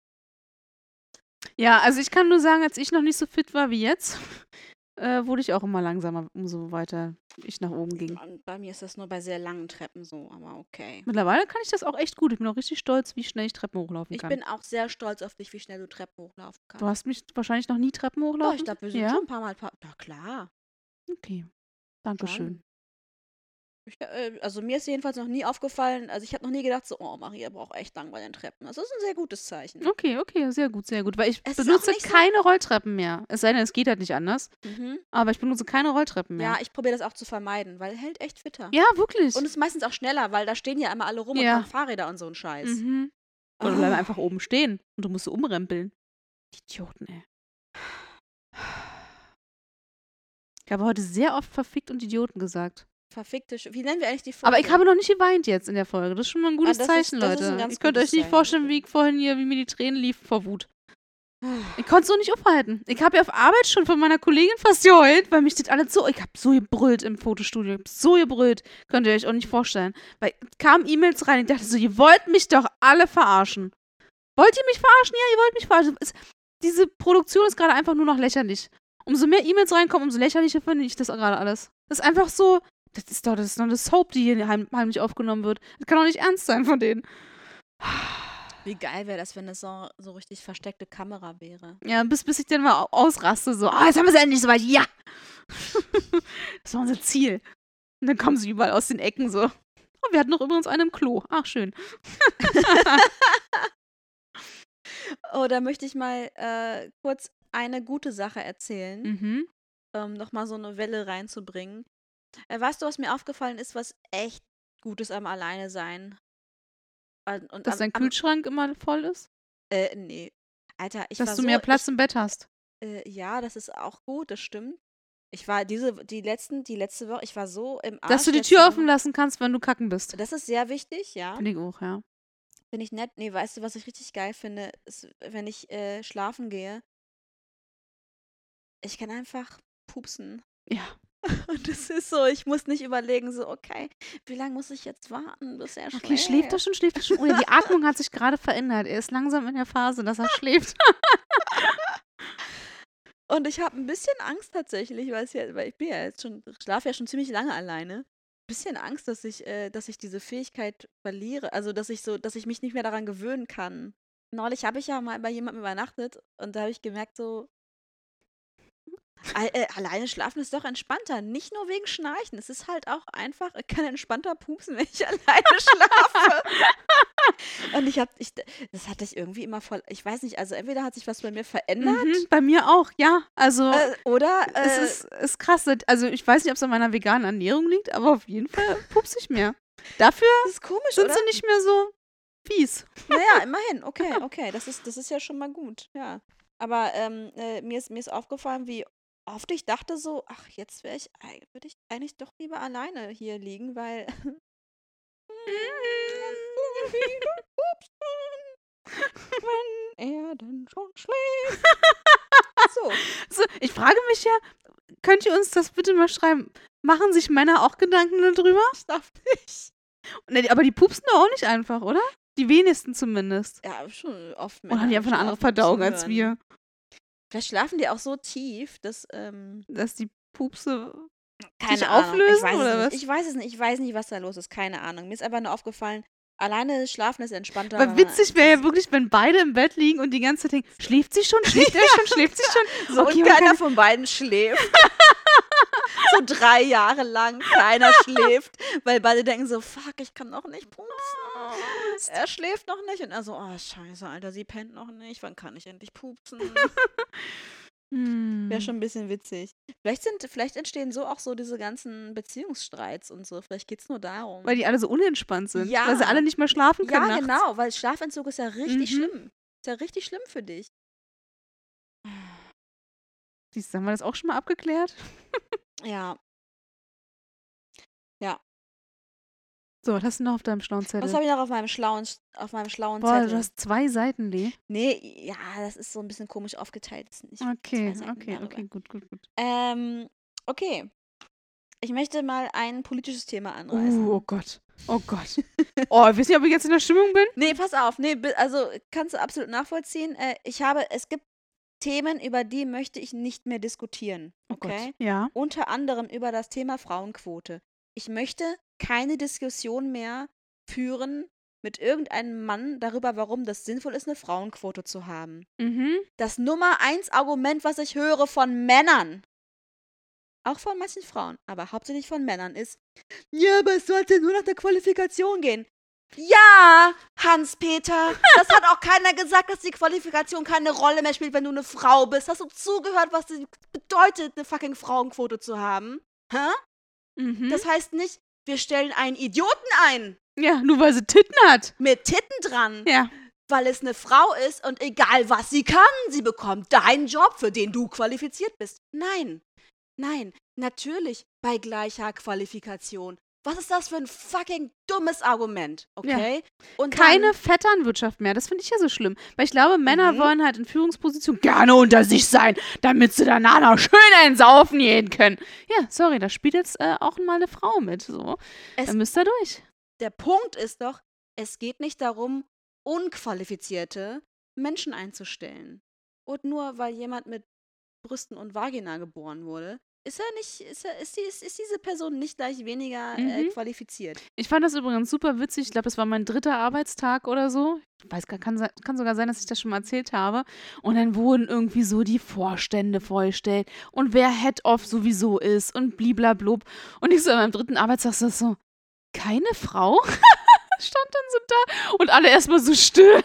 Ja, also ich kann nur sagen, als ich noch nicht so fit war wie jetzt, [LAUGHS] äh, wurde ich auch immer langsamer, umso weiter ich nach oben ging. Bei mir ist das nur bei sehr langen Treppen so, aber okay. Mittlerweile kann ich das auch echt gut. Ich bin auch richtig stolz, wie schnell ich Treppen hochlaufen Ich kann. bin auch sehr stolz auf dich, wie schnell du Treppen hochlaufen kannst. du hast mich wahrscheinlich noch nie Treppen Doch, hochlaufen? ich glaube, wir sind ja? schon ein paar Mal. Pa Na klar. Okay. Dankeschön. Ich, äh, also mir ist jedenfalls noch nie aufgefallen, also ich habe noch nie gedacht, so, oh, Maria braucht echt lang bei den Treppen. Das ist ein sehr gutes Zeichen. Okay, okay, sehr gut, sehr gut. Weil ich Es benutze nicht so- keine Rolltreppen mehr. Es sei denn, es geht halt nicht anders. Mhm. Aber ich benutze keine Rolltreppen mehr. Ja, ich probiere das auch zu vermeiden, weil hält echt fitter. Ja, wirklich. Und es ist meistens auch schneller, weil da stehen ja immer alle rum Ja. und haben Fahrräder und so ein Scheiß. mhm. Oder Ah. bleiben einfach oben stehen und du musst so umrempeln. Die Idioten, ey. Ich habe heute sehr oft verfickt und Idioten gesagt. Verfickte Sch Wie nennen wir eigentlich die Folge? Aber ich habe noch nicht geweint jetzt in der Folge. Das ist schon mal ein gutes Ah, Zeichen, ist Leute. Ihr könnt euch nicht vorstellen, wie ich vorhin hier, wie mir die Tränen liefen vor Wut. Ich konnte es so nicht aufhalten. Ich habe ja auf Arbeit schon von meiner Kollegin fast geheult, weil mich das alles so. Ich habe so gebrüllt im Fotostudio. Ich hab so gebrüllt. Könnt ihr euch auch nicht vorstellen. Weil kamen E-Mails rein. Ich dachte so, ihr wollt mich doch alle verarschen. Wollt ihr mich verarschen? Ja, ihr wollt mich verarschen. Es, diese Produktion ist gerade einfach nur noch lächerlich. Umso mehr E-Mails reinkommen, umso lächerlicher finde ich das gerade alles. Das ist einfach so. Das ist doch, das ist doch eine Soap, die hier heim, heimlich aufgenommen wird. Das kann doch nicht ernst sein von denen. Wie geil wäre das, wenn es so, so richtig versteckte Kamera wäre. Ja, bis, bis ich dann mal au- ausraste, so, ah, jetzt haben wir es endlich soweit, ja! [LAUGHS] das war unser Ziel. Und dann kommen sie überall aus den Ecken so. Oh, wir hatten noch übrigens einen im Klo. Ach, schön. [LAUGHS] Oh, da möchte ich mal äh, kurz eine gute Sache erzählen, Mhm. um nochmal so eine Welle reinzubringen. Äh, weißt du, was mir aufgefallen ist, was echt Gutes am Alleine sein? Und, und Dass am, dein am, Kühlschrank immer voll ist? äh, nee. Alter, ich Dass war du so, mehr Platz im Bett hast. Ich, äh, ja, das ist auch gut, das stimmt. Ich war diese, die letzten, die letzte Woche, ich war so im Arsch. Dass du die Tür offen lassen kannst, wenn du kacken bist. Das ist sehr wichtig, ja. Finde ich auch, ja. Finde ich nett. Nee, weißt du, was ich richtig geil finde, ist, wenn ich äh, schlafen gehe. Ich kann einfach pupsen. Ja. [LAUGHS] Und das ist so, ich muss nicht überlegen, so, okay, wie lange muss ich jetzt warten, bis er Okay, schläft er schon, schläft er schon? Oh ja, die [LAUGHS] Atmung hat sich gerade verändert. Er ist langsam in der Phase, dass er schläft. [LAUGHS] Und ich habe ein bisschen Angst tatsächlich, weil, ja, weil ich bin ja jetzt schon, schlafe ja schon ziemlich lange alleine. Ein bisschen Angst, dass ich, äh, dass ich diese Fähigkeit verliere. Also, dass ich so, dass ich mich nicht mehr daran gewöhnen kann. Neulich habe ich ja mal bei jemandem übernachtet und da habe ich gemerkt, so, alleine schlafen ist doch entspannter. Nicht nur wegen Schnarchen. Es ist halt auch einfach, ich kann entspannter pupsen, [LAUGHS] wenn ich alleine schlafe. Und ich habe, ich, das hatte ich irgendwie immer voll, ich weiß nicht, also entweder hat sich was bei mir verändert Mhm, bei mir auch, ja. Also, äh, oder es äh, ist, ist krass. Also, ich weiß nicht, ob es an meiner veganen Ernährung liegt, aber auf jeden Fall pups ich mehr. Dafür komisch, sind oder? sie nicht mehr so. fies. Naja, immerhin. [LAUGHS] Okay, okay. Das ist, das ist ja schon mal gut. Ja. Aber ähm, äh, mir, ist, mir ist aufgefallen, wie oft ich dachte so, ach, jetzt wäre ich, würde ich eigentlich doch lieber alleine hier liegen, weil wenn er dann schon schläft. so. [LAUGHS] So, ich frage mich ja, könnt ihr uns das bitte mal schreiben? Machen sich Männer auch Gedanken darüber? Ich darf nicht. Ne, Aber die pupsen doch auch nicht einfach, oder? Die wenigsten zumindest. Ja, schon oft. Oder haben die einfach eine andere Verdauung als hören. wir? Vielleicht schlafen die auch so tief, dass ähm, Dass die Pupse. keine Sich Ahnung. auflösen, ich weiß oder es was? nicht. Ich weiß es nicht. Ich weiß nicht, was da los ist. Keine Ahnung. Mir ist einfach nur aufgefallen, alleine schlafen ist entspannter. Man- witzig wäre ja wirklich, wenn beide im Bett liegen und die ganze Zeit denken, schläft sie schon, [LAUGHS] schläft er schon, schläft sie schon. So, Okay, und keiner von beiden schläft. [LAUGHS] so drei Jahre lang keiner [LAUGHS] schläft, weil beide denken so, fuck, ich kann noch nicht pupsen. Er schläft noch nicht. Und er so, oh, scheiße, Alter, sie pennt noch nicht. Wann kann ich endlich pupsen? [LAUGHS] Hm. Wäre schon ein bisschen witzig. Vielleicht, sind, vielleicht entstehen so auch so diese ganzen Beziehungsstreits und so. Vielleicht geht es nur darum. Weil die alle so unentspannt sind. Ja. Weil sie alle nicht mehr schlafen können. ja, nachts. genau, weil Schlafentzug ist ja richtig Mhm. schlimm. Ist ja richtig schlimm für dich. Siehst du, haben wir das auch schon mal abgeklärt? Ja. So, was hast du noch auf deinem schlauen Zettel? Was habe ich noch auf meinem schlauen, auf meinem schlauen Boah, Zettel? du hast zwei Seiten, Lee. Nee, ja, das ist so ein bisschen komisch aufgeteilt. Okay, okay, okay, gut, gut, gut. Ähm, okay. Ich möchte mal ein politisches Thema anreißen. Uh, oh Gott. Oh Gott. Oh, ich weiß nicht, ob ich jetzt in der Stimmung bin. Nee, pass auf. Nee, also kannst du absolut nachvollziehen. Äh, ich habe, es gibt Themen, über die möchte ich nicht mehr diskutieren. Oh Okay? Gott. Ja. Unter anderem über das Thema Frauenquote. Ich möchte keine Diskussion mehr führen mit irgendeinem Mann darüber, warum das sinnvoll ist, eine Frauenquote zu haben. Mhm. Das Nummer eins Argument, was ich höre von Männern, auch von manchen Frauen, aber hauptsächlich von Männern, ist, ja, aber es sollte nur nach der Qualifikation gehen. Ja, Hans-Peter, das hat auch keiner gesagt, dass die Qualifikation keine Rolle mehr spielt, wenn du eine Frau bist. Hast du zugehört, was es bedeutet, eine fucking Frauenquote zu haben? Hä? Mhm. Das heißt nicht, wir stellen einen Idioten ein ja, nur weil sie Titten hat. mit Titten dran. Ja. weil es eine Frau ist und egal was sie kann, sie bekommt deinen Job, für den du qualifiziert bist. Nein, nein, natürlich bei gleicher Qualifikation. Was ist das für ein fucking dummes Argument, okay? Und Keine Vetternwirtschaft mehr. Das finde ich ja so schlimm. Weil ich glaube, Männer Mhm. wollen halt in Führungspositionen gerne unter sich sein, damit sie danach noch schön ins Saufen gehen können. Ja, sorry, da spielt jetzt äh, auch mal eine Frau mit. So. Es- Dann müsst ihr durch. der Punkt ist doch, es geht nicht darum, unqualifizierte Menschen einzustellen. Und nur weil jemand mit Brüsten und Vagina geboren wurde, ist er nicht, ist, er, ist, die, ist, ist diese Person nicht gleich weniger äh, Mhm. qualifiziert. Ich fand das übrigens super witzig. Ich glaube, das war mein dritter Arbeitstag oder so. Ich weiß gar, kann, kann sogar sein, dass ich das schon mal erzählt habe. Und dann wurden irgendwie so die Vorstände vorgestellt und wer Head-Off sowieso ist und bliblablub. Und ich so an meinem dritten Arbeitstag so keine Frau? [LAUGHS] Stand dann so da und alle erstmal so still.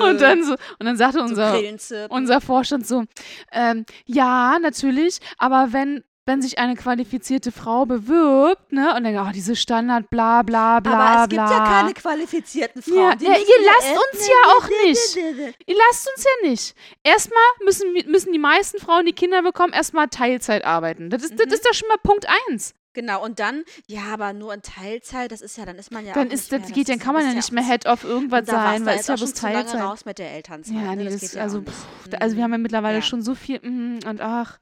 Und dann so, und dann sagte Äh. unser, unser Vorstand so, ähm, ja, natürlich, aber wenn, wenn sich eine qualifizierte Frau bewirbt, ne, und dann, oh, diese Standard, bla, bla, bla, Aber es bla. gibt ja keine qualifizierten Frauen. Ja, ja, ihr lasst uns ja auch nicht. [LAUGHS] Ihr lasst uns ja nicht. Erstmal müssen, müssen die meisten Frauen, die Kinder bekommen, erstmal Teilzeit arbeiten. Das ist, Mhm. das ist doch schon mal Punkt eins. Genau, und dann, ja, aber nur in Teilzeit, das ist ja, dann ist man ja dann auch ist das geht, dann kann man ja nicht mehr Head of irgendwas sein, weil es ja bloß zu lange Teilzeit. raus mit der Elternzeit. Ja, ne? nee, das das, ja also, pff, also wir haben ja mittlerweile Ja. schon so viel mm, und ach.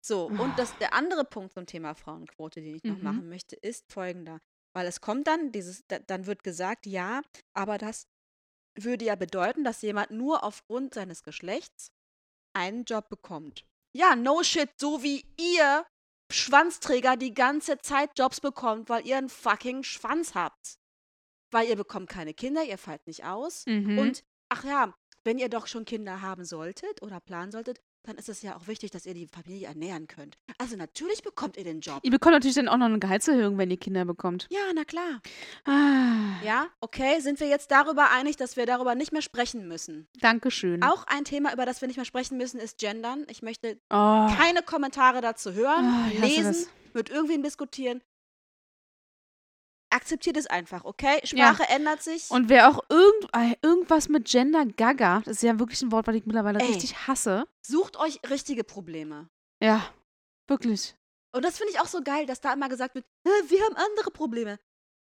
So, und das, der andere Punkt zum Thema Frauenquote, den ich noch Mhm. machen möchte, ist folgender. Weil es kommt dann, dieses, da, dann wird gesagt, ja, aber das würde ja bedeuten, dass jemand nur aufgrund seines Geschlechts einen Job bekommt. Ja, no shit, so wie ihr Schwanzträger die ganze Zeit Jobs bekommt, weil ihr einen fucking Schwanz habt. Weil ihr bekommt keine Kinder, ihr fallt nicht aus. Mhm. Und ach ja, wenn ihr doch schon Kinder haben solltet oder planen solltet, dann ist es ja auch wichtig, dass ihr die Familie ernähren könnt. Also natürlich bekommt ihr den Job. Ihr bekommt natürlich dann auch noch eine Gehaltserhöhung, wenn ihr Kinder bekommt. Ja, na klar. Ah, Ja, okay, sind wir jetzt darüber einig, dass wir darüber nicht mehr sprechen müssen. Dankeschön. Auch ein Thema, über das wir nicht mehr sprechen müssen, ist Gendern. Ich möchte oh. keine Kommentare dazu hören, hasse lesen, das. mit irgendwem diskutieren. Akzeptiert es einfach, okay? Sprache ändert sich. Und wer auch irgend, äh, irgendwas mit Gender Gaga, das ist ja wirklich ein Wort, was ich mittlerweile Ey. richtig hasse. sucht euch richtige Probleme. Ja, wirklich. Und das finde ich auch so geil, dass da immer gesagt wird, "Hä, wir haben andere Probleme.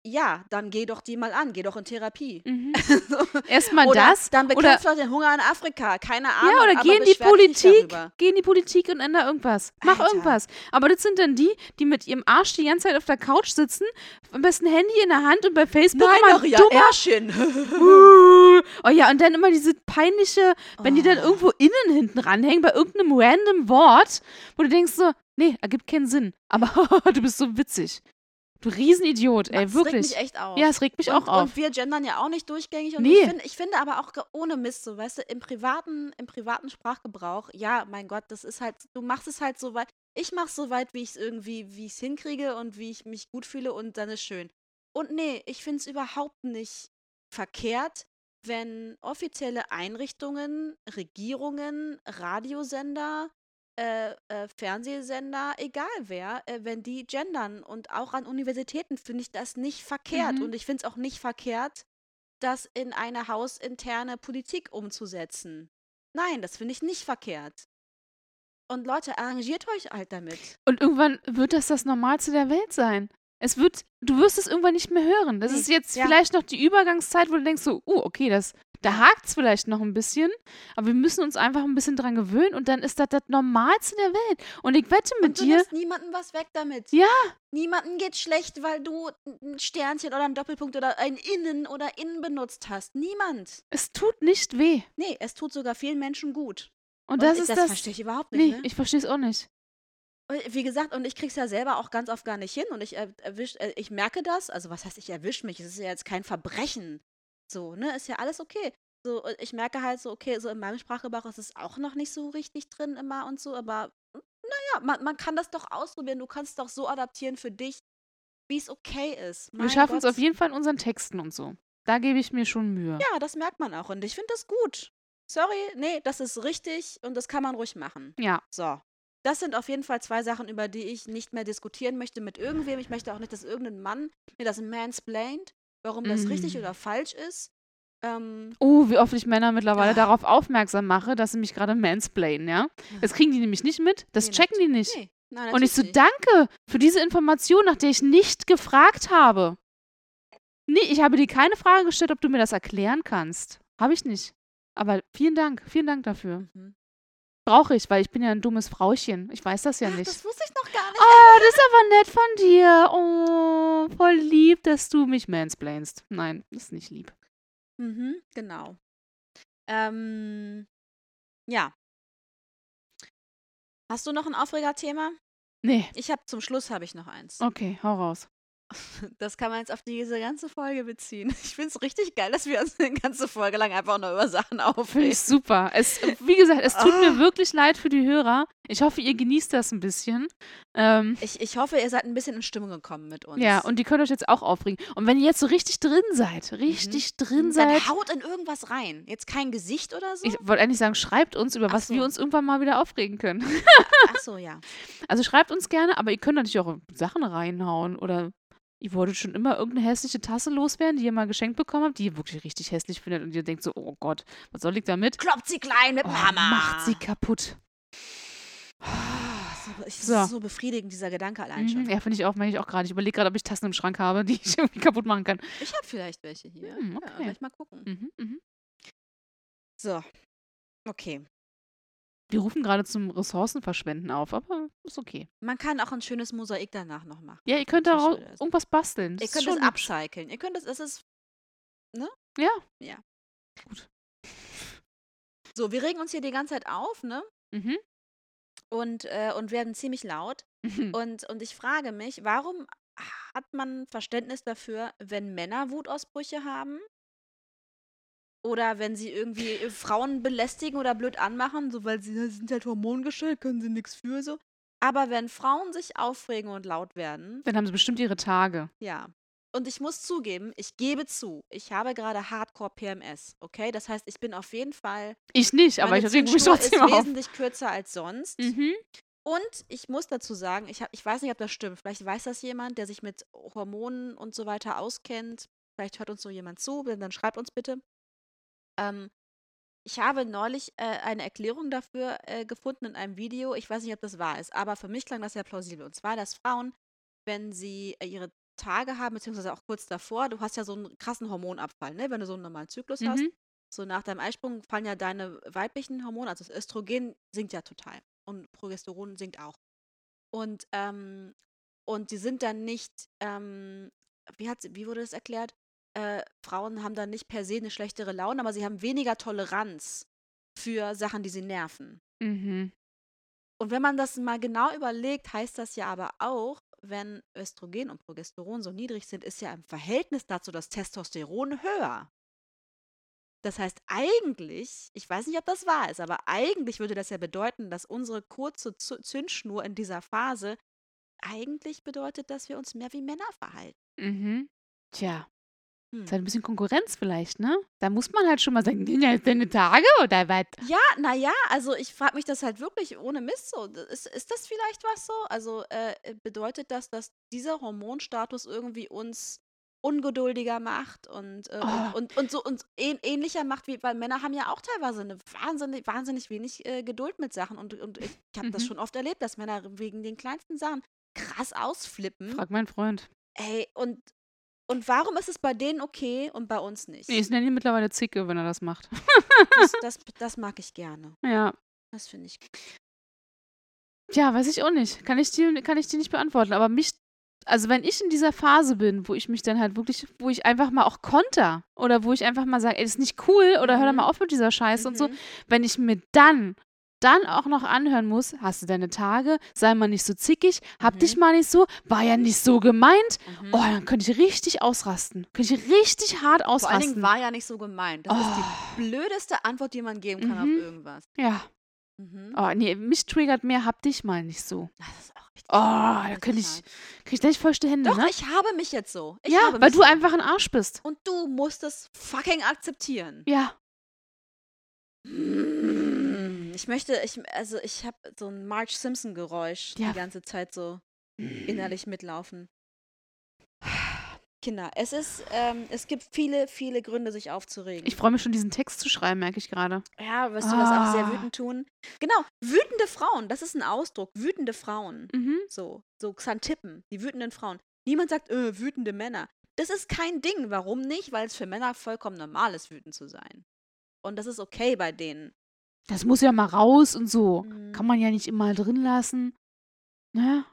Ja, dann geh doch die mal an, geh doch in Therapie. Mhm. [LAUGHS] Erstmal das. dann bekämpft doch den Hunger in Afrika. Keine Ahnung. Ja, oder geh in die Politik, geh in die Politik und änder irgendwas. Mach Alter. irgendwas. Aber das sind dann die, die mit ihrem Arsch die ganze Zeit auf der Couch sitzen, am besten Handy in der Hand und bei Facebook Nein, immer Maria, dummer Ärschchen. [LAUGHS] Oh ja, und dann immer diese peinliche, wenn die dann Oh. irgendwo innen hinten ranhängen, bei irgendeinem random Wort, wo du denkst so, nee, ergibt keinen Sinn. Aber [LAUGHS] du bist so witzig. Riesenidiot, ey, das wirklich. regt mich echt auf. ja, es regt mich und, auch auf. Und wir gendern ja auch nicht durchgängig. Und Nee. ich, find, ich finde aber auch ohne Mist so, weißt du, im privaten, im privaten Sprachgebrauch, ja, mein Gott, das ist halt, du machst es halt so weit, ich mach's so weit, wie ich es irgendwie, wie ich es hinkriege und wie ich mich gut fühle und dann ist schön. Und nee, ich finde es überhaupt nicht verkehrt, wenn offizielle Einrichtungen, Regierungen, Radiosender, äh, äh, Fernsehsender, egal wer, äh, wenn die gendern. Und auch an Universitäten finde ich das nicht verkehrt. Mhm. Und ich finde es auch nicht verkehrt, das in eine hausinterne Politik umzusetzen. Nein, das finde ich nicht verkehrt. Und Leute, arrangiert euch halt damit. Und irgendwann wird das das Normalste der Welt sein. Es wird, du wirst es irgendwann nicht mehr hören. Das Nee, ist jetzt ja. vielleicht noch die Übergangszeit, wo du denkst so, uh, okay, das, da hakt es vielleicht noch ein bisschen, aber wir müssen uns einfach ein bisschen dran gewöhnen und dann ist das das Normalste der Welt. Und ich wette mit Und du dir, nimmst niemandem was weg damit. Ja. Niemandem geht schlecht, weil du ein Sternchen oder einen Doppelpunkt oder ein Innen oder Innen benutzt hast. Niemand. es tut nicht weh. Nee, es tut sogar vielen Menschen gut. Und das ist das das. verstehe ich überhaupt nicht. nee, ne? ich verstehe es auch nicht. Und Wie gesagt, und ich krieg's ja selber auch ganz oft gar nicht hin und ich er, erwisch, äh, ich merke das, also was heißt, ich erwische mich, es ist ja jetzt kein Verbrechen. So, ne, ist ja alles okay. So, äh, ich merke halt so, okay, so in meinem Sprachgebrauch ist es auch noch nicht so richtig drin immer und so, aber hm, naja, man, man kann das doch ausprobieren, du kannst doch so adaptieren für dich, wie es okay ist. Wir Mein schaffen es auf jeden Fall in unseren Texten und so. Da gebe ich mir schon Mühe. Ja, das merkt man auch und ich finde das gut. Sorry, nee, das ist richtig und das kann man ruhig machen. Ja. So. Das sind auf jeden Fall zwei Sachen, über die ich nicht mehr diskutieren möchte mit irgendwem. Ich möchte auch nicht, dass irgendein Mann mir das mansplaint, warum das richtig Mm. oder falsch ist. Ähm, Oh, wie oft ich Männer mittlerweile Ah. darauf aufmerksam mache, dass sie mich gerade mansplainen, ja? Das kriegen die nämlich nicht mit. Das Nee, checken die nicht. nee, nein, Und ich so, nicht. danke für diese Information, nach der ich nicht gefragt habe. Nee, ich habe dir keine Frage gestellt, ob du mir das erklären kannst. Habe ich nicht. Aber vielen Dank, vielen Dank dafür. Mhm. Brauche ich, weil ich bin ja ein dummes Frauchen. Ich weiß das ja nicht. das wusste ich noch gar nicht. Oh, das ist aber nett von dir. Oh, voll lieb, dass du mich mansplainst. Nein, das ist nicht lieb. Mhm, genau. Ähm, ja. Hast du noch ein Aufregerthema? Nee, Ich habe zum Schluss habe ich noch eins. okay, hau raus. [LAUGHS] Das kann man jetzt auf diese ganze Folge beziehen. Ich finde es richtig geil, dass wir uns eine ganze Folge lang einfach nur über Sachen aufregen. ich super. Es, wie gesagt, es tut mir Ah. wirklich leid für die Hörer. Ich hoffe, ihr genießt das ein bisschen. Ähm, Ich, ich hoffe, ihr seid ein bisschen in Stimmung gekommen mit uns. ja, und die könnt euch jetzt auch aufregen. Und wenn ihr jetzt so richtig drin seid, richtig drin Mhm. dann seid, haut in irgendwas rein. Jetzt kein Gesicht oder so? ich wollte eigentlich sagen, schreibt uns, über Ach was wir so. uns irgendwann mal wieder aufregen können. Ach so, ja. [LAUGHS] Also schreibt uns gerne, aber ihr könnt natürlich auch Sachen reinhauen oder ihr wolltet schon immer irgendeine hässliche Tasse loswerden, die ihr mal geschenkt bekommen habt, die ihr wirklich richtig hässlich findet und ihr denkt so, oh Gott, was soll ich damit? Kloppt sie klein mit Oh, dem Hammer. macht sie kaputt. Ich, das So. ist so befriedigend, dieser Gedanke allein Mhm, schon. ja, finde ich auch, meine ich auch gerade. Ich überlege gerade, ob ich Tassen im Schrank habe, [LAUGHS] die ich irgendwie kaputt machen kann. Ich habe vielleicht welche hier. Hm, Ja, okay. soll ich mal gucken. Mhm, mhm. So. Okay. Wir rufen gerade zum Ressourcenverschwenden auf, aber ist okay. Man kann auch ein schönes Mosaik danach noch machen. Ja, ihr könnt daraus irgendwas basteln. Das Ihr könnt es upcyclen. Ihr könnt es, es ist. Ja. Ja. Gut. So, wir regen uns hier die ganze Zeit auf, ne? Mhm. Und, äh, und werden ziemlich laut. Mhm. [LAUGHS] Und, und ich frage mich, warum hat man Verständnis dafür, wenn Männer Wutausbrüche haben? Oder wenn sie irgendwie äh, Frauen belästigen oder blöd anmachen, so weil sie das sind halt hormongestellt, können sie nichts für so. Aber wenn Frauen sich aufregen und laut werden, Dann haben sie bestimmt ihre Tage. ja. Und ich muss zugeben, ich gebe zu, ich habe gerade Hardcore PMS, okay? Das heißt, ich bin auf jeden Fall, Ich nicht, aber ich reg mich Zündschnur ist trotzdem auf. wesentlich kürzer als sonst. Mhm. Und ich muss dazu sagen, ich, hab, ich weiß nicht, ob das stimmt. Vielleicht weiß das jemand, der sich mit Hormonen und so weiter auskennt. Vielleicht hört uns so jemand zu, dann schreibt uns bitte. Ähm, ich habe neulich äh, eine Erklärung dafür äh, gefunden in einem Video. Ich weiß nicht, ob das wahr ist, aber für mich klang das sehr plausibel. Und zwar, dass Frauen, wenn sie äh, ihre Tage haben, beziehungsweise auch kurz davor, du hast ja so einen krassen Hormonabfall, ne? wenn du so einen normalen Zyklus hast. Mhm. So nach deinem Eisprung fallen ja deine weiblichen Hormone, also das Östrogen sinkt ja total und Progesteron sinkt auch. Und, ähm, und die sind dann nicht, ähm, wie, hat, wie wurde das erklärt? Äh, Frauen haben dann nicht per se eine schlechtere Laune, aber sie haben weniger Toleranz für Sachen, die sie nerven. Mhm. Und wenn man das mal genau überlegt, heißt das ja aber auch, wenn Östrogen und Progesteron so niedrig sind, ist ja im Verhältnis dazu das Testosteron höher. Das heißt, eigentlich, ich weiß nicht, ob das wahr ist, aber eigentlich würde das ja bedeuten, dass unsere kurze Zündschnur in dieser Phase eigentlich bedeutet, dass wir uns mehr wie Männer verhalten. Mhm. Tja, Hm. ist halt ein bisschen Konkurrenz vielleicht, ne? Da muss man halt schon mal sagen, ja, deine Tage oder was? Ja, naja, also ich frage mich das halt wirklich ohne Mist so. Ist, ist das vielleicht was so? Also äh, bedeutet das, dass dieser Hormonstatus irgendwie uns ungeduldiger macht und, äh, Oh. und, und, und so uns ähn, ähnlicher macht, wie, weil Männer haben ja auch teilweise eine wahnsinnig, wahnsinnig wenig äh, Geduld mit Sachen und, und ich habe das Mhm. schon oft erlebt, dass Männer wegen den kleinsten Sachen krass ausflippen. Frag meinen Freund. Ey, und, und warum ist es bei denen okay und bei uns nicht? Nee, ich nenne ihn mittlerweile Zicke, wenn er das macht. Das, [LAUGHS] das, das mag ich gerne. ja. Das finde ich Tja, weiß ich auch nicht. Kann ich dir, kann ich dir nicht beantworten. Aber mich, also wenn ich in dieser Phase bin, wo ich mich dann halt wirklich, wo ich einfach mal auch konter oder wo ich einfach mal sage, ey, das ist nicht cool oder hör doch Mhm. mal auf mit dieser Scheiße und so, Mhm. wenn ich mir dann dann auch noch anhören muss, hast du deine Tage, sei mal nicht so zickig, hab Mhm. dich mal nicht so, war ja nicht so gemeint. Mhm. Oh, dann könnte ich richtig ausrasten. Könnte ich richtig hart Vor allen ausrasten. Dingen war ja nicht so gemeint. Das ist Oh. die blödeste Antwort, die man geben kann auf Mhm. irgendwas. ja. Mhm. Oh, nee, mich triggert mehr, hab dich mal nicht so. Das ist auch richtig. Oh, da könnte ich, krieg ich gleich feuchte Hände, Doch, ne? ich habe mich jetzt so. Ich ja, weil du so. einfach ein Arsch bist. Und du musst es fucking akzeptieren. Ja. Ich möchte, ich, also ich habe so ein Marge Simpson-Geräusch Ja. die ganze Zeit so innerlich mitlaufen. Kinder, es ist, ähm, es gibt viele, viele Gründe, sich aufzuregen. Ich freue mich schon, diesen Text zu schreiben, merke ich gerade. Ja, wirst du das auch sehr Ah. wütend tun? Genau, wütende Frauen, das ist ein Ausdruck. Wütende Frauen. Mhm. So, so Xantippen, die wütenden Frauen. Niemand sagt, äh, wütende Männer. Das ist kein Ding. Warum nicht? Weil es für Männer vollkommen normal ist, wütend zu sein. Und das ist okay bei denen. Das muss ja mal raus und so. Mhm. Kann man ja nicht immer drin lassen. Ne?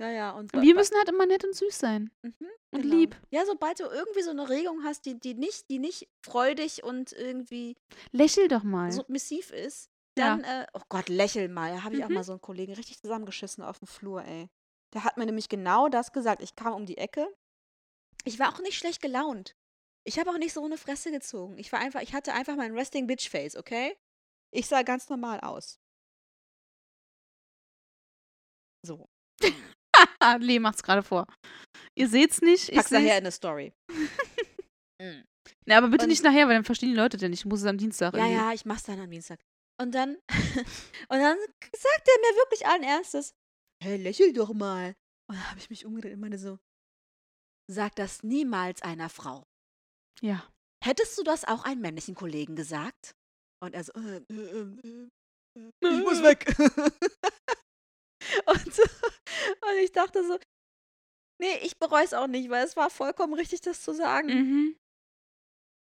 Ja, ja. Und Wir müssen halt immer nett und süß sein. Mhm, und genau. lieb. Ja, sobald du irgendwie so eine Regung hast, die, die, nicht, die nicht freudig und irgendwie Lächel doch mal. submissiv ist, Ja. dann, äh, oh Gott, lächel mal. Da habe ich auch Mhm. mal so einen Kollegen richtig zusammengeschissen auf dem Flur, ey. Der hat mir nämlich genau das gesagt. Ich kam um die Ecke. Ich war auch nicht schlecht gelaunt. Ich habe auch nicht so eine Fresse gezogen. Ich war einfach, ich hatte einfach mein Resting Bitch Face, okay? Ich sah ganz normal aus. So. [LAUGHS] Lee macht's gerade vor. Ihr seht's nicht. Ich Pack's nachher seh's. in eine Story. [LAUGHS] Mm. Ne, aber bitte Und- nicht nachher, weil dann verstehen die Leute denn nicht. Ich muss es am Dienstag. Ja, irgendwie. ja, ich mach's dann am Dienstag. Und dann, [LAUGHS] und dann sagt er mir wirklich allen Ernstes, hey, lächel doch mal. Und dann habe ich mich umgedreht und meinte so, sag das niemals einer Frau. Ja. Hättest du das auch einem männlichen Kollegen gesagt? Und er so, äh, äh, äh, äh, ich muss weg. [LAUGHS] und, so, und ich dachte so, nee, ich bereue es auch nicht, weil es war vollkommen richtig, das zu sagen. Mhm.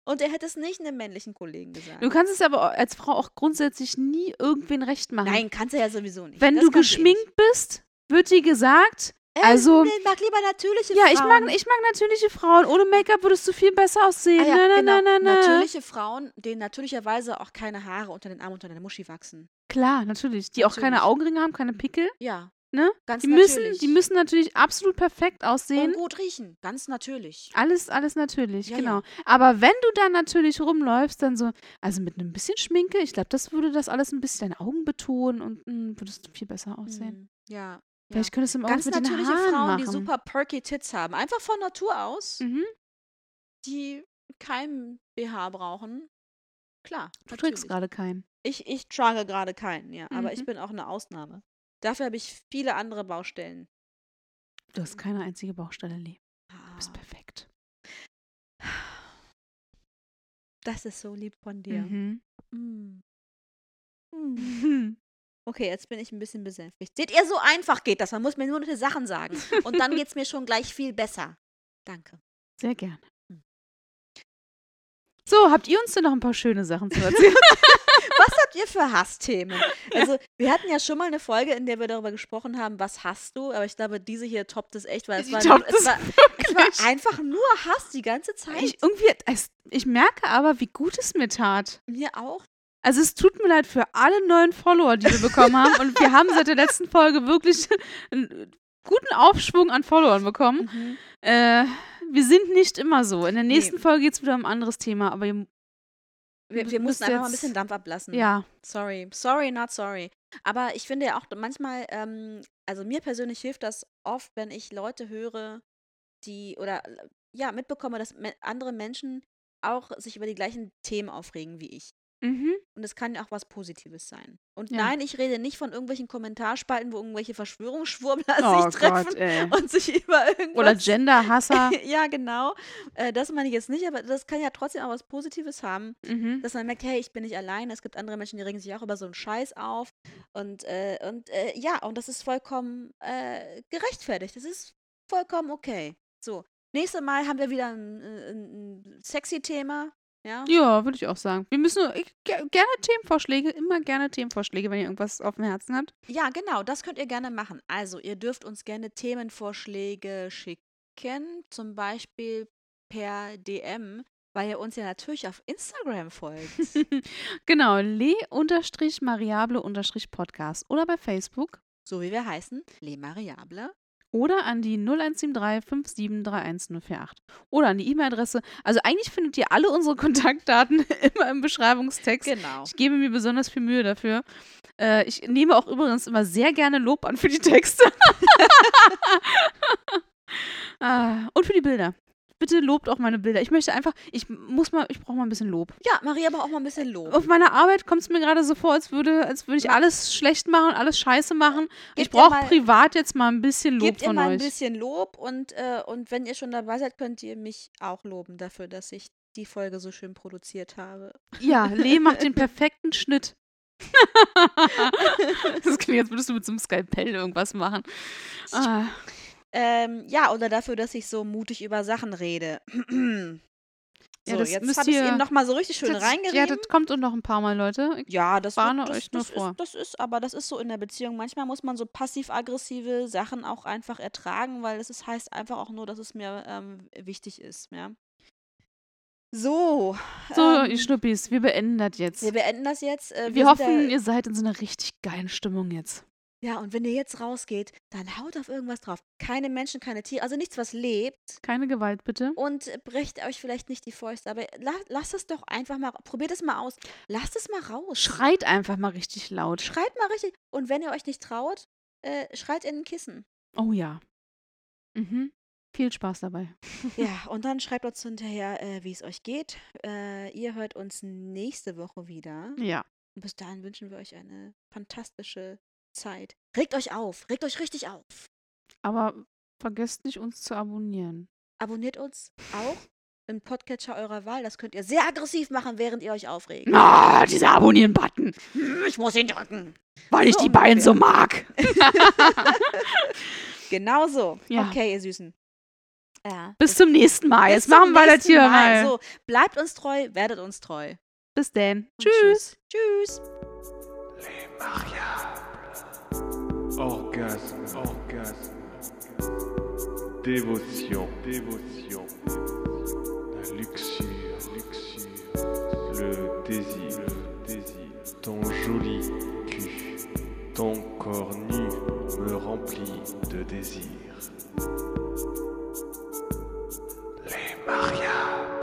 Und er hätte es nicht einem männlichen Kollegen gesagt. Du kannst es aber als Frau auch grundsätzlich nie irgendwen recht machen. Nein, kannst du ja sowieso nicht. Wenn Das du eh geschminkt bist, wird dir gesagt, also- Ich mag lieber natürliche ja, ich Frauen. mag, ich mag natürliche Frauen. Ohne Make-up würdest du viel besser aussehen. ah, ja, na, na, genau. na, na, na. Natürliche Frauen, denen natürlicherweise auch keine Haare unter den Armen, unter der Muschi wachsen. Klar, natürlich. Die auch keine Natürlich. Augenringe haben, keine Pickel. Ja. Ne? Ganz Die müssen, natürlich. die müssen natürlich absolut perfekt aussehen. Und gut riechen. Ganz natürlich. Alles, alles natürlich, Ja, genau. ja. Aber wenn du dann natürlich rumläufst, dann so, also mit einem bisschen Schminke, ich glaube, das würde das alles ein bisschen deine Augen betonen und mh, würdest du viel besser aussehen. Mhm. Ja. Vielleicht könntest du mal Ganz mit den natürliche Haaren Frauen, machen. die super perky Tits haben. Einfach von Natur aus, Mhm. die keinen BH brauchen. Klar. Du trägst natürlich. gerade keinen. Ich, ich trage gerade keinen, ja. Aber ich Mhm. bin auch eine Ausnahme. Dafür habe ich viele andere Baustellen. Du hast keine einzige Baustelle, Lee. Du Ah, bist perfekt. Das ist so lieb von dir. Mhm. Mm. [LAUGHS] Okay, jetzt bin ich ein bisschen besänftigt. Seht ihr, so einfach geht das. Man muss mir nur noch die Sachen sagen. Und dann [LAUGHS] geht es mir schon gleich viel besser. Danke. Sehr gerne. Hm. So, habt ihr uns denn noch ein paar schöne Sachen zu erzählen? [LAUGHS] [LAUGHS] Was habt ihr für Hassthemen? Also, wir hatten ja schon mal eine Folge, in der wir darüber gesprochen haben, was hast du? Aber ich glaube, diese hier toppt es echt, weil es war, es war, es war einfach nur Hass die ganze Zeit. ich, irgendwie, es, ich merke aber, wie gut es mir tat. mir auch. Also es tut mir leid für alle neuen Follower, die wir bekommen haben. Und wir haben seit der letzten Folge wirklich einen guten Aufschwung an Followern bekommen. Mhm. Äh, wir sind nicht immer so. In der nächsten Nee. Folge geht es wieder um ein anderes Thema. Aber ihr, Wir, wir mussten einfach mal ein bisschen Dampf ablassen. ja, Sorry. Sorry, not sorry. Aber ich finde ja auch manchmal, ähm, also mir persönlich hilft das oft, wenn ich Leute höre, die oder ja, mitbekomme, dass andere Menschen auch sich über die gleichen Themen aufregen wie ich. Mhm. Und es kann ja auch was Positives sein. Und Ja. nein, ich rede nicht von irgendwelchen Kommentarspalten, wo irgendwelche Verschwörungsschwurbler [LAUGHS] Oh sich treffen ey. und sich über irgendwas. Oder Genderhasser. [LAUGHS] ja, genau. Äh, das meine ich jetzt nicht, aber das kann ja trotzdem auch was Positives haben mhm. dass man merkt, hey, ich bin nicht allein, es gibt andere Menschen, die regen sich auch über so einen Scheiß auf. Und, äh, und äh, ja, und das ist vollkommen äh, gerechtfertigt. Das ist vollkommen okay. So, nächstes Mal haben wir wieder ein, äh, ein, ein sexy Thema. Ja? Ja, würde ich auch sagen. Wir müssen ich, ge- gerne Themenvorschläge, immer gerne Themenvorschläge, wenn ihr irgendwas auf dem Herzen habt. ja, genau, das könnt ihr gerne machen. Also, ihr dürft uns gerne Themenvorschläge schicken, zum Beispiel per DM, weil ihr uns ja natürlich auf Instagram folgt. [LAUGHS] genau, le-mariable-podcast oder bei Facebook so wie wir heißen, Le Mariable. Oder an die 0173 5731048 oder an die E-Mail-Adresse. Also eigentlich findet ihr alle unsere [LAUGHS] Kontaktdaten immer im Beschreibungstext. Genau. Ich gebe mir besonders viel Mühe dafür. Äh, ich nehme auch übrigens immer sehr gerne Lob an für die Texte. [LAUGHS] ah, und für die Bilder. Bitte lobt auch meine Bilder. Ich möchte einfach, ich muss mal, ich brauche mal ein bisschen Lob. Ja, Maria aber auch mal ein bisschen Lob. Auf meiner Arbeit kommt es mir gerade so vor, als würde, als würde ich alles schlecht machen, alles scheiße machen. ich Gebt ihr brauche mal- privat jetzt mal ein bisschen Lob Gebt ihr von mal ein euch. bisschen Lob und, äh, und wenn ihr schon dabei seid, könnt ihr mich auch loben dafür, dass ich die Folge so schön produziert habe. Ja, Lee [LAUGHS] macht den perfekten Schnitt. [LAUGHS] das klingt, als würdest du mit so einem Skalpell irgendwas machen. Ah, Ähm, ja, oder dafür, dass ich so mutig über Sachen rede. [CLEARS THROAT] so, Ja, das jetzt müsst habe ich es ihr- eben nochmal so richtig schön das, ja, das kommt und noch ein paar Mal, Leute. Ich- Ja, das, warne das, euch nur das vor. Ist, das ist, aber das ist so in der Beziehung. Manchmal muss man so passiv-aggressive Sachen auch einfach ertragen, weil es ist, heißt einfach auch nur, dass es mir ähm, wichtig ist. Ja. So. So, ähm, ihr Schnuppis, wir beenden das jetzt. wir beenden das jetzt. Äh, Wir sind hoffen, ja, ihr seid in so einer richtig geilen Stimmung jetzt. Ja, und wenn ihr jetzt rausgeht, dann haut auf irgendwas drauf. Keine Menschen, keine Tiere, also nichts, was lebt. Keine Gewalt, bitte. Und brecht euch vielleicht nicht die Fäuste, aber la lasst es doch einfach mal, probiert es mal aus. Lasst es mal raus. Schreit einfach mal richtig laut. Schreit mal richtig. Und wenn ihr euch nicht traut, äh, schreit in ein Kissen. Oh ja. Mhm. Viel Spaß dabei. [LAUGHS] Ja, und dann schreibt uns hinterher, äh, wie es euch geht. Äh, ihr hört uns nächste Woche wieder. Ja. Und bis dahin wünschen wir euch eine fantastische Zeit. Regt euch auf, regt euch richtig auf. Aber vergesst nicht, uns zu abonnieren. Abonniert uns auch im Podcatcher eurer Wahl. Das könnt ihr sehr aggressiv machen, während ihr euch aufregt. Ah, dieser Abonnieren-Button, Ich muss ihn drücken. weil ich So die beiden so mag. [LAUGHS] Genau so. Ja. Okay, ihr Süßen. Ja. Bis zum nächsten Mal. Jetzt machen wir das hier Mal. mal. So, bleibt uns treu, werdet uns treu. Bis dann. Und Tschüss. Tschüss. Les mariables. Orgasme. Orgasme. Dévotion. Dévotion. La luxure. Luxure. Le désir. Le désir. Ton joli cul. Ton corps nu me remplit de désir. Les mariages.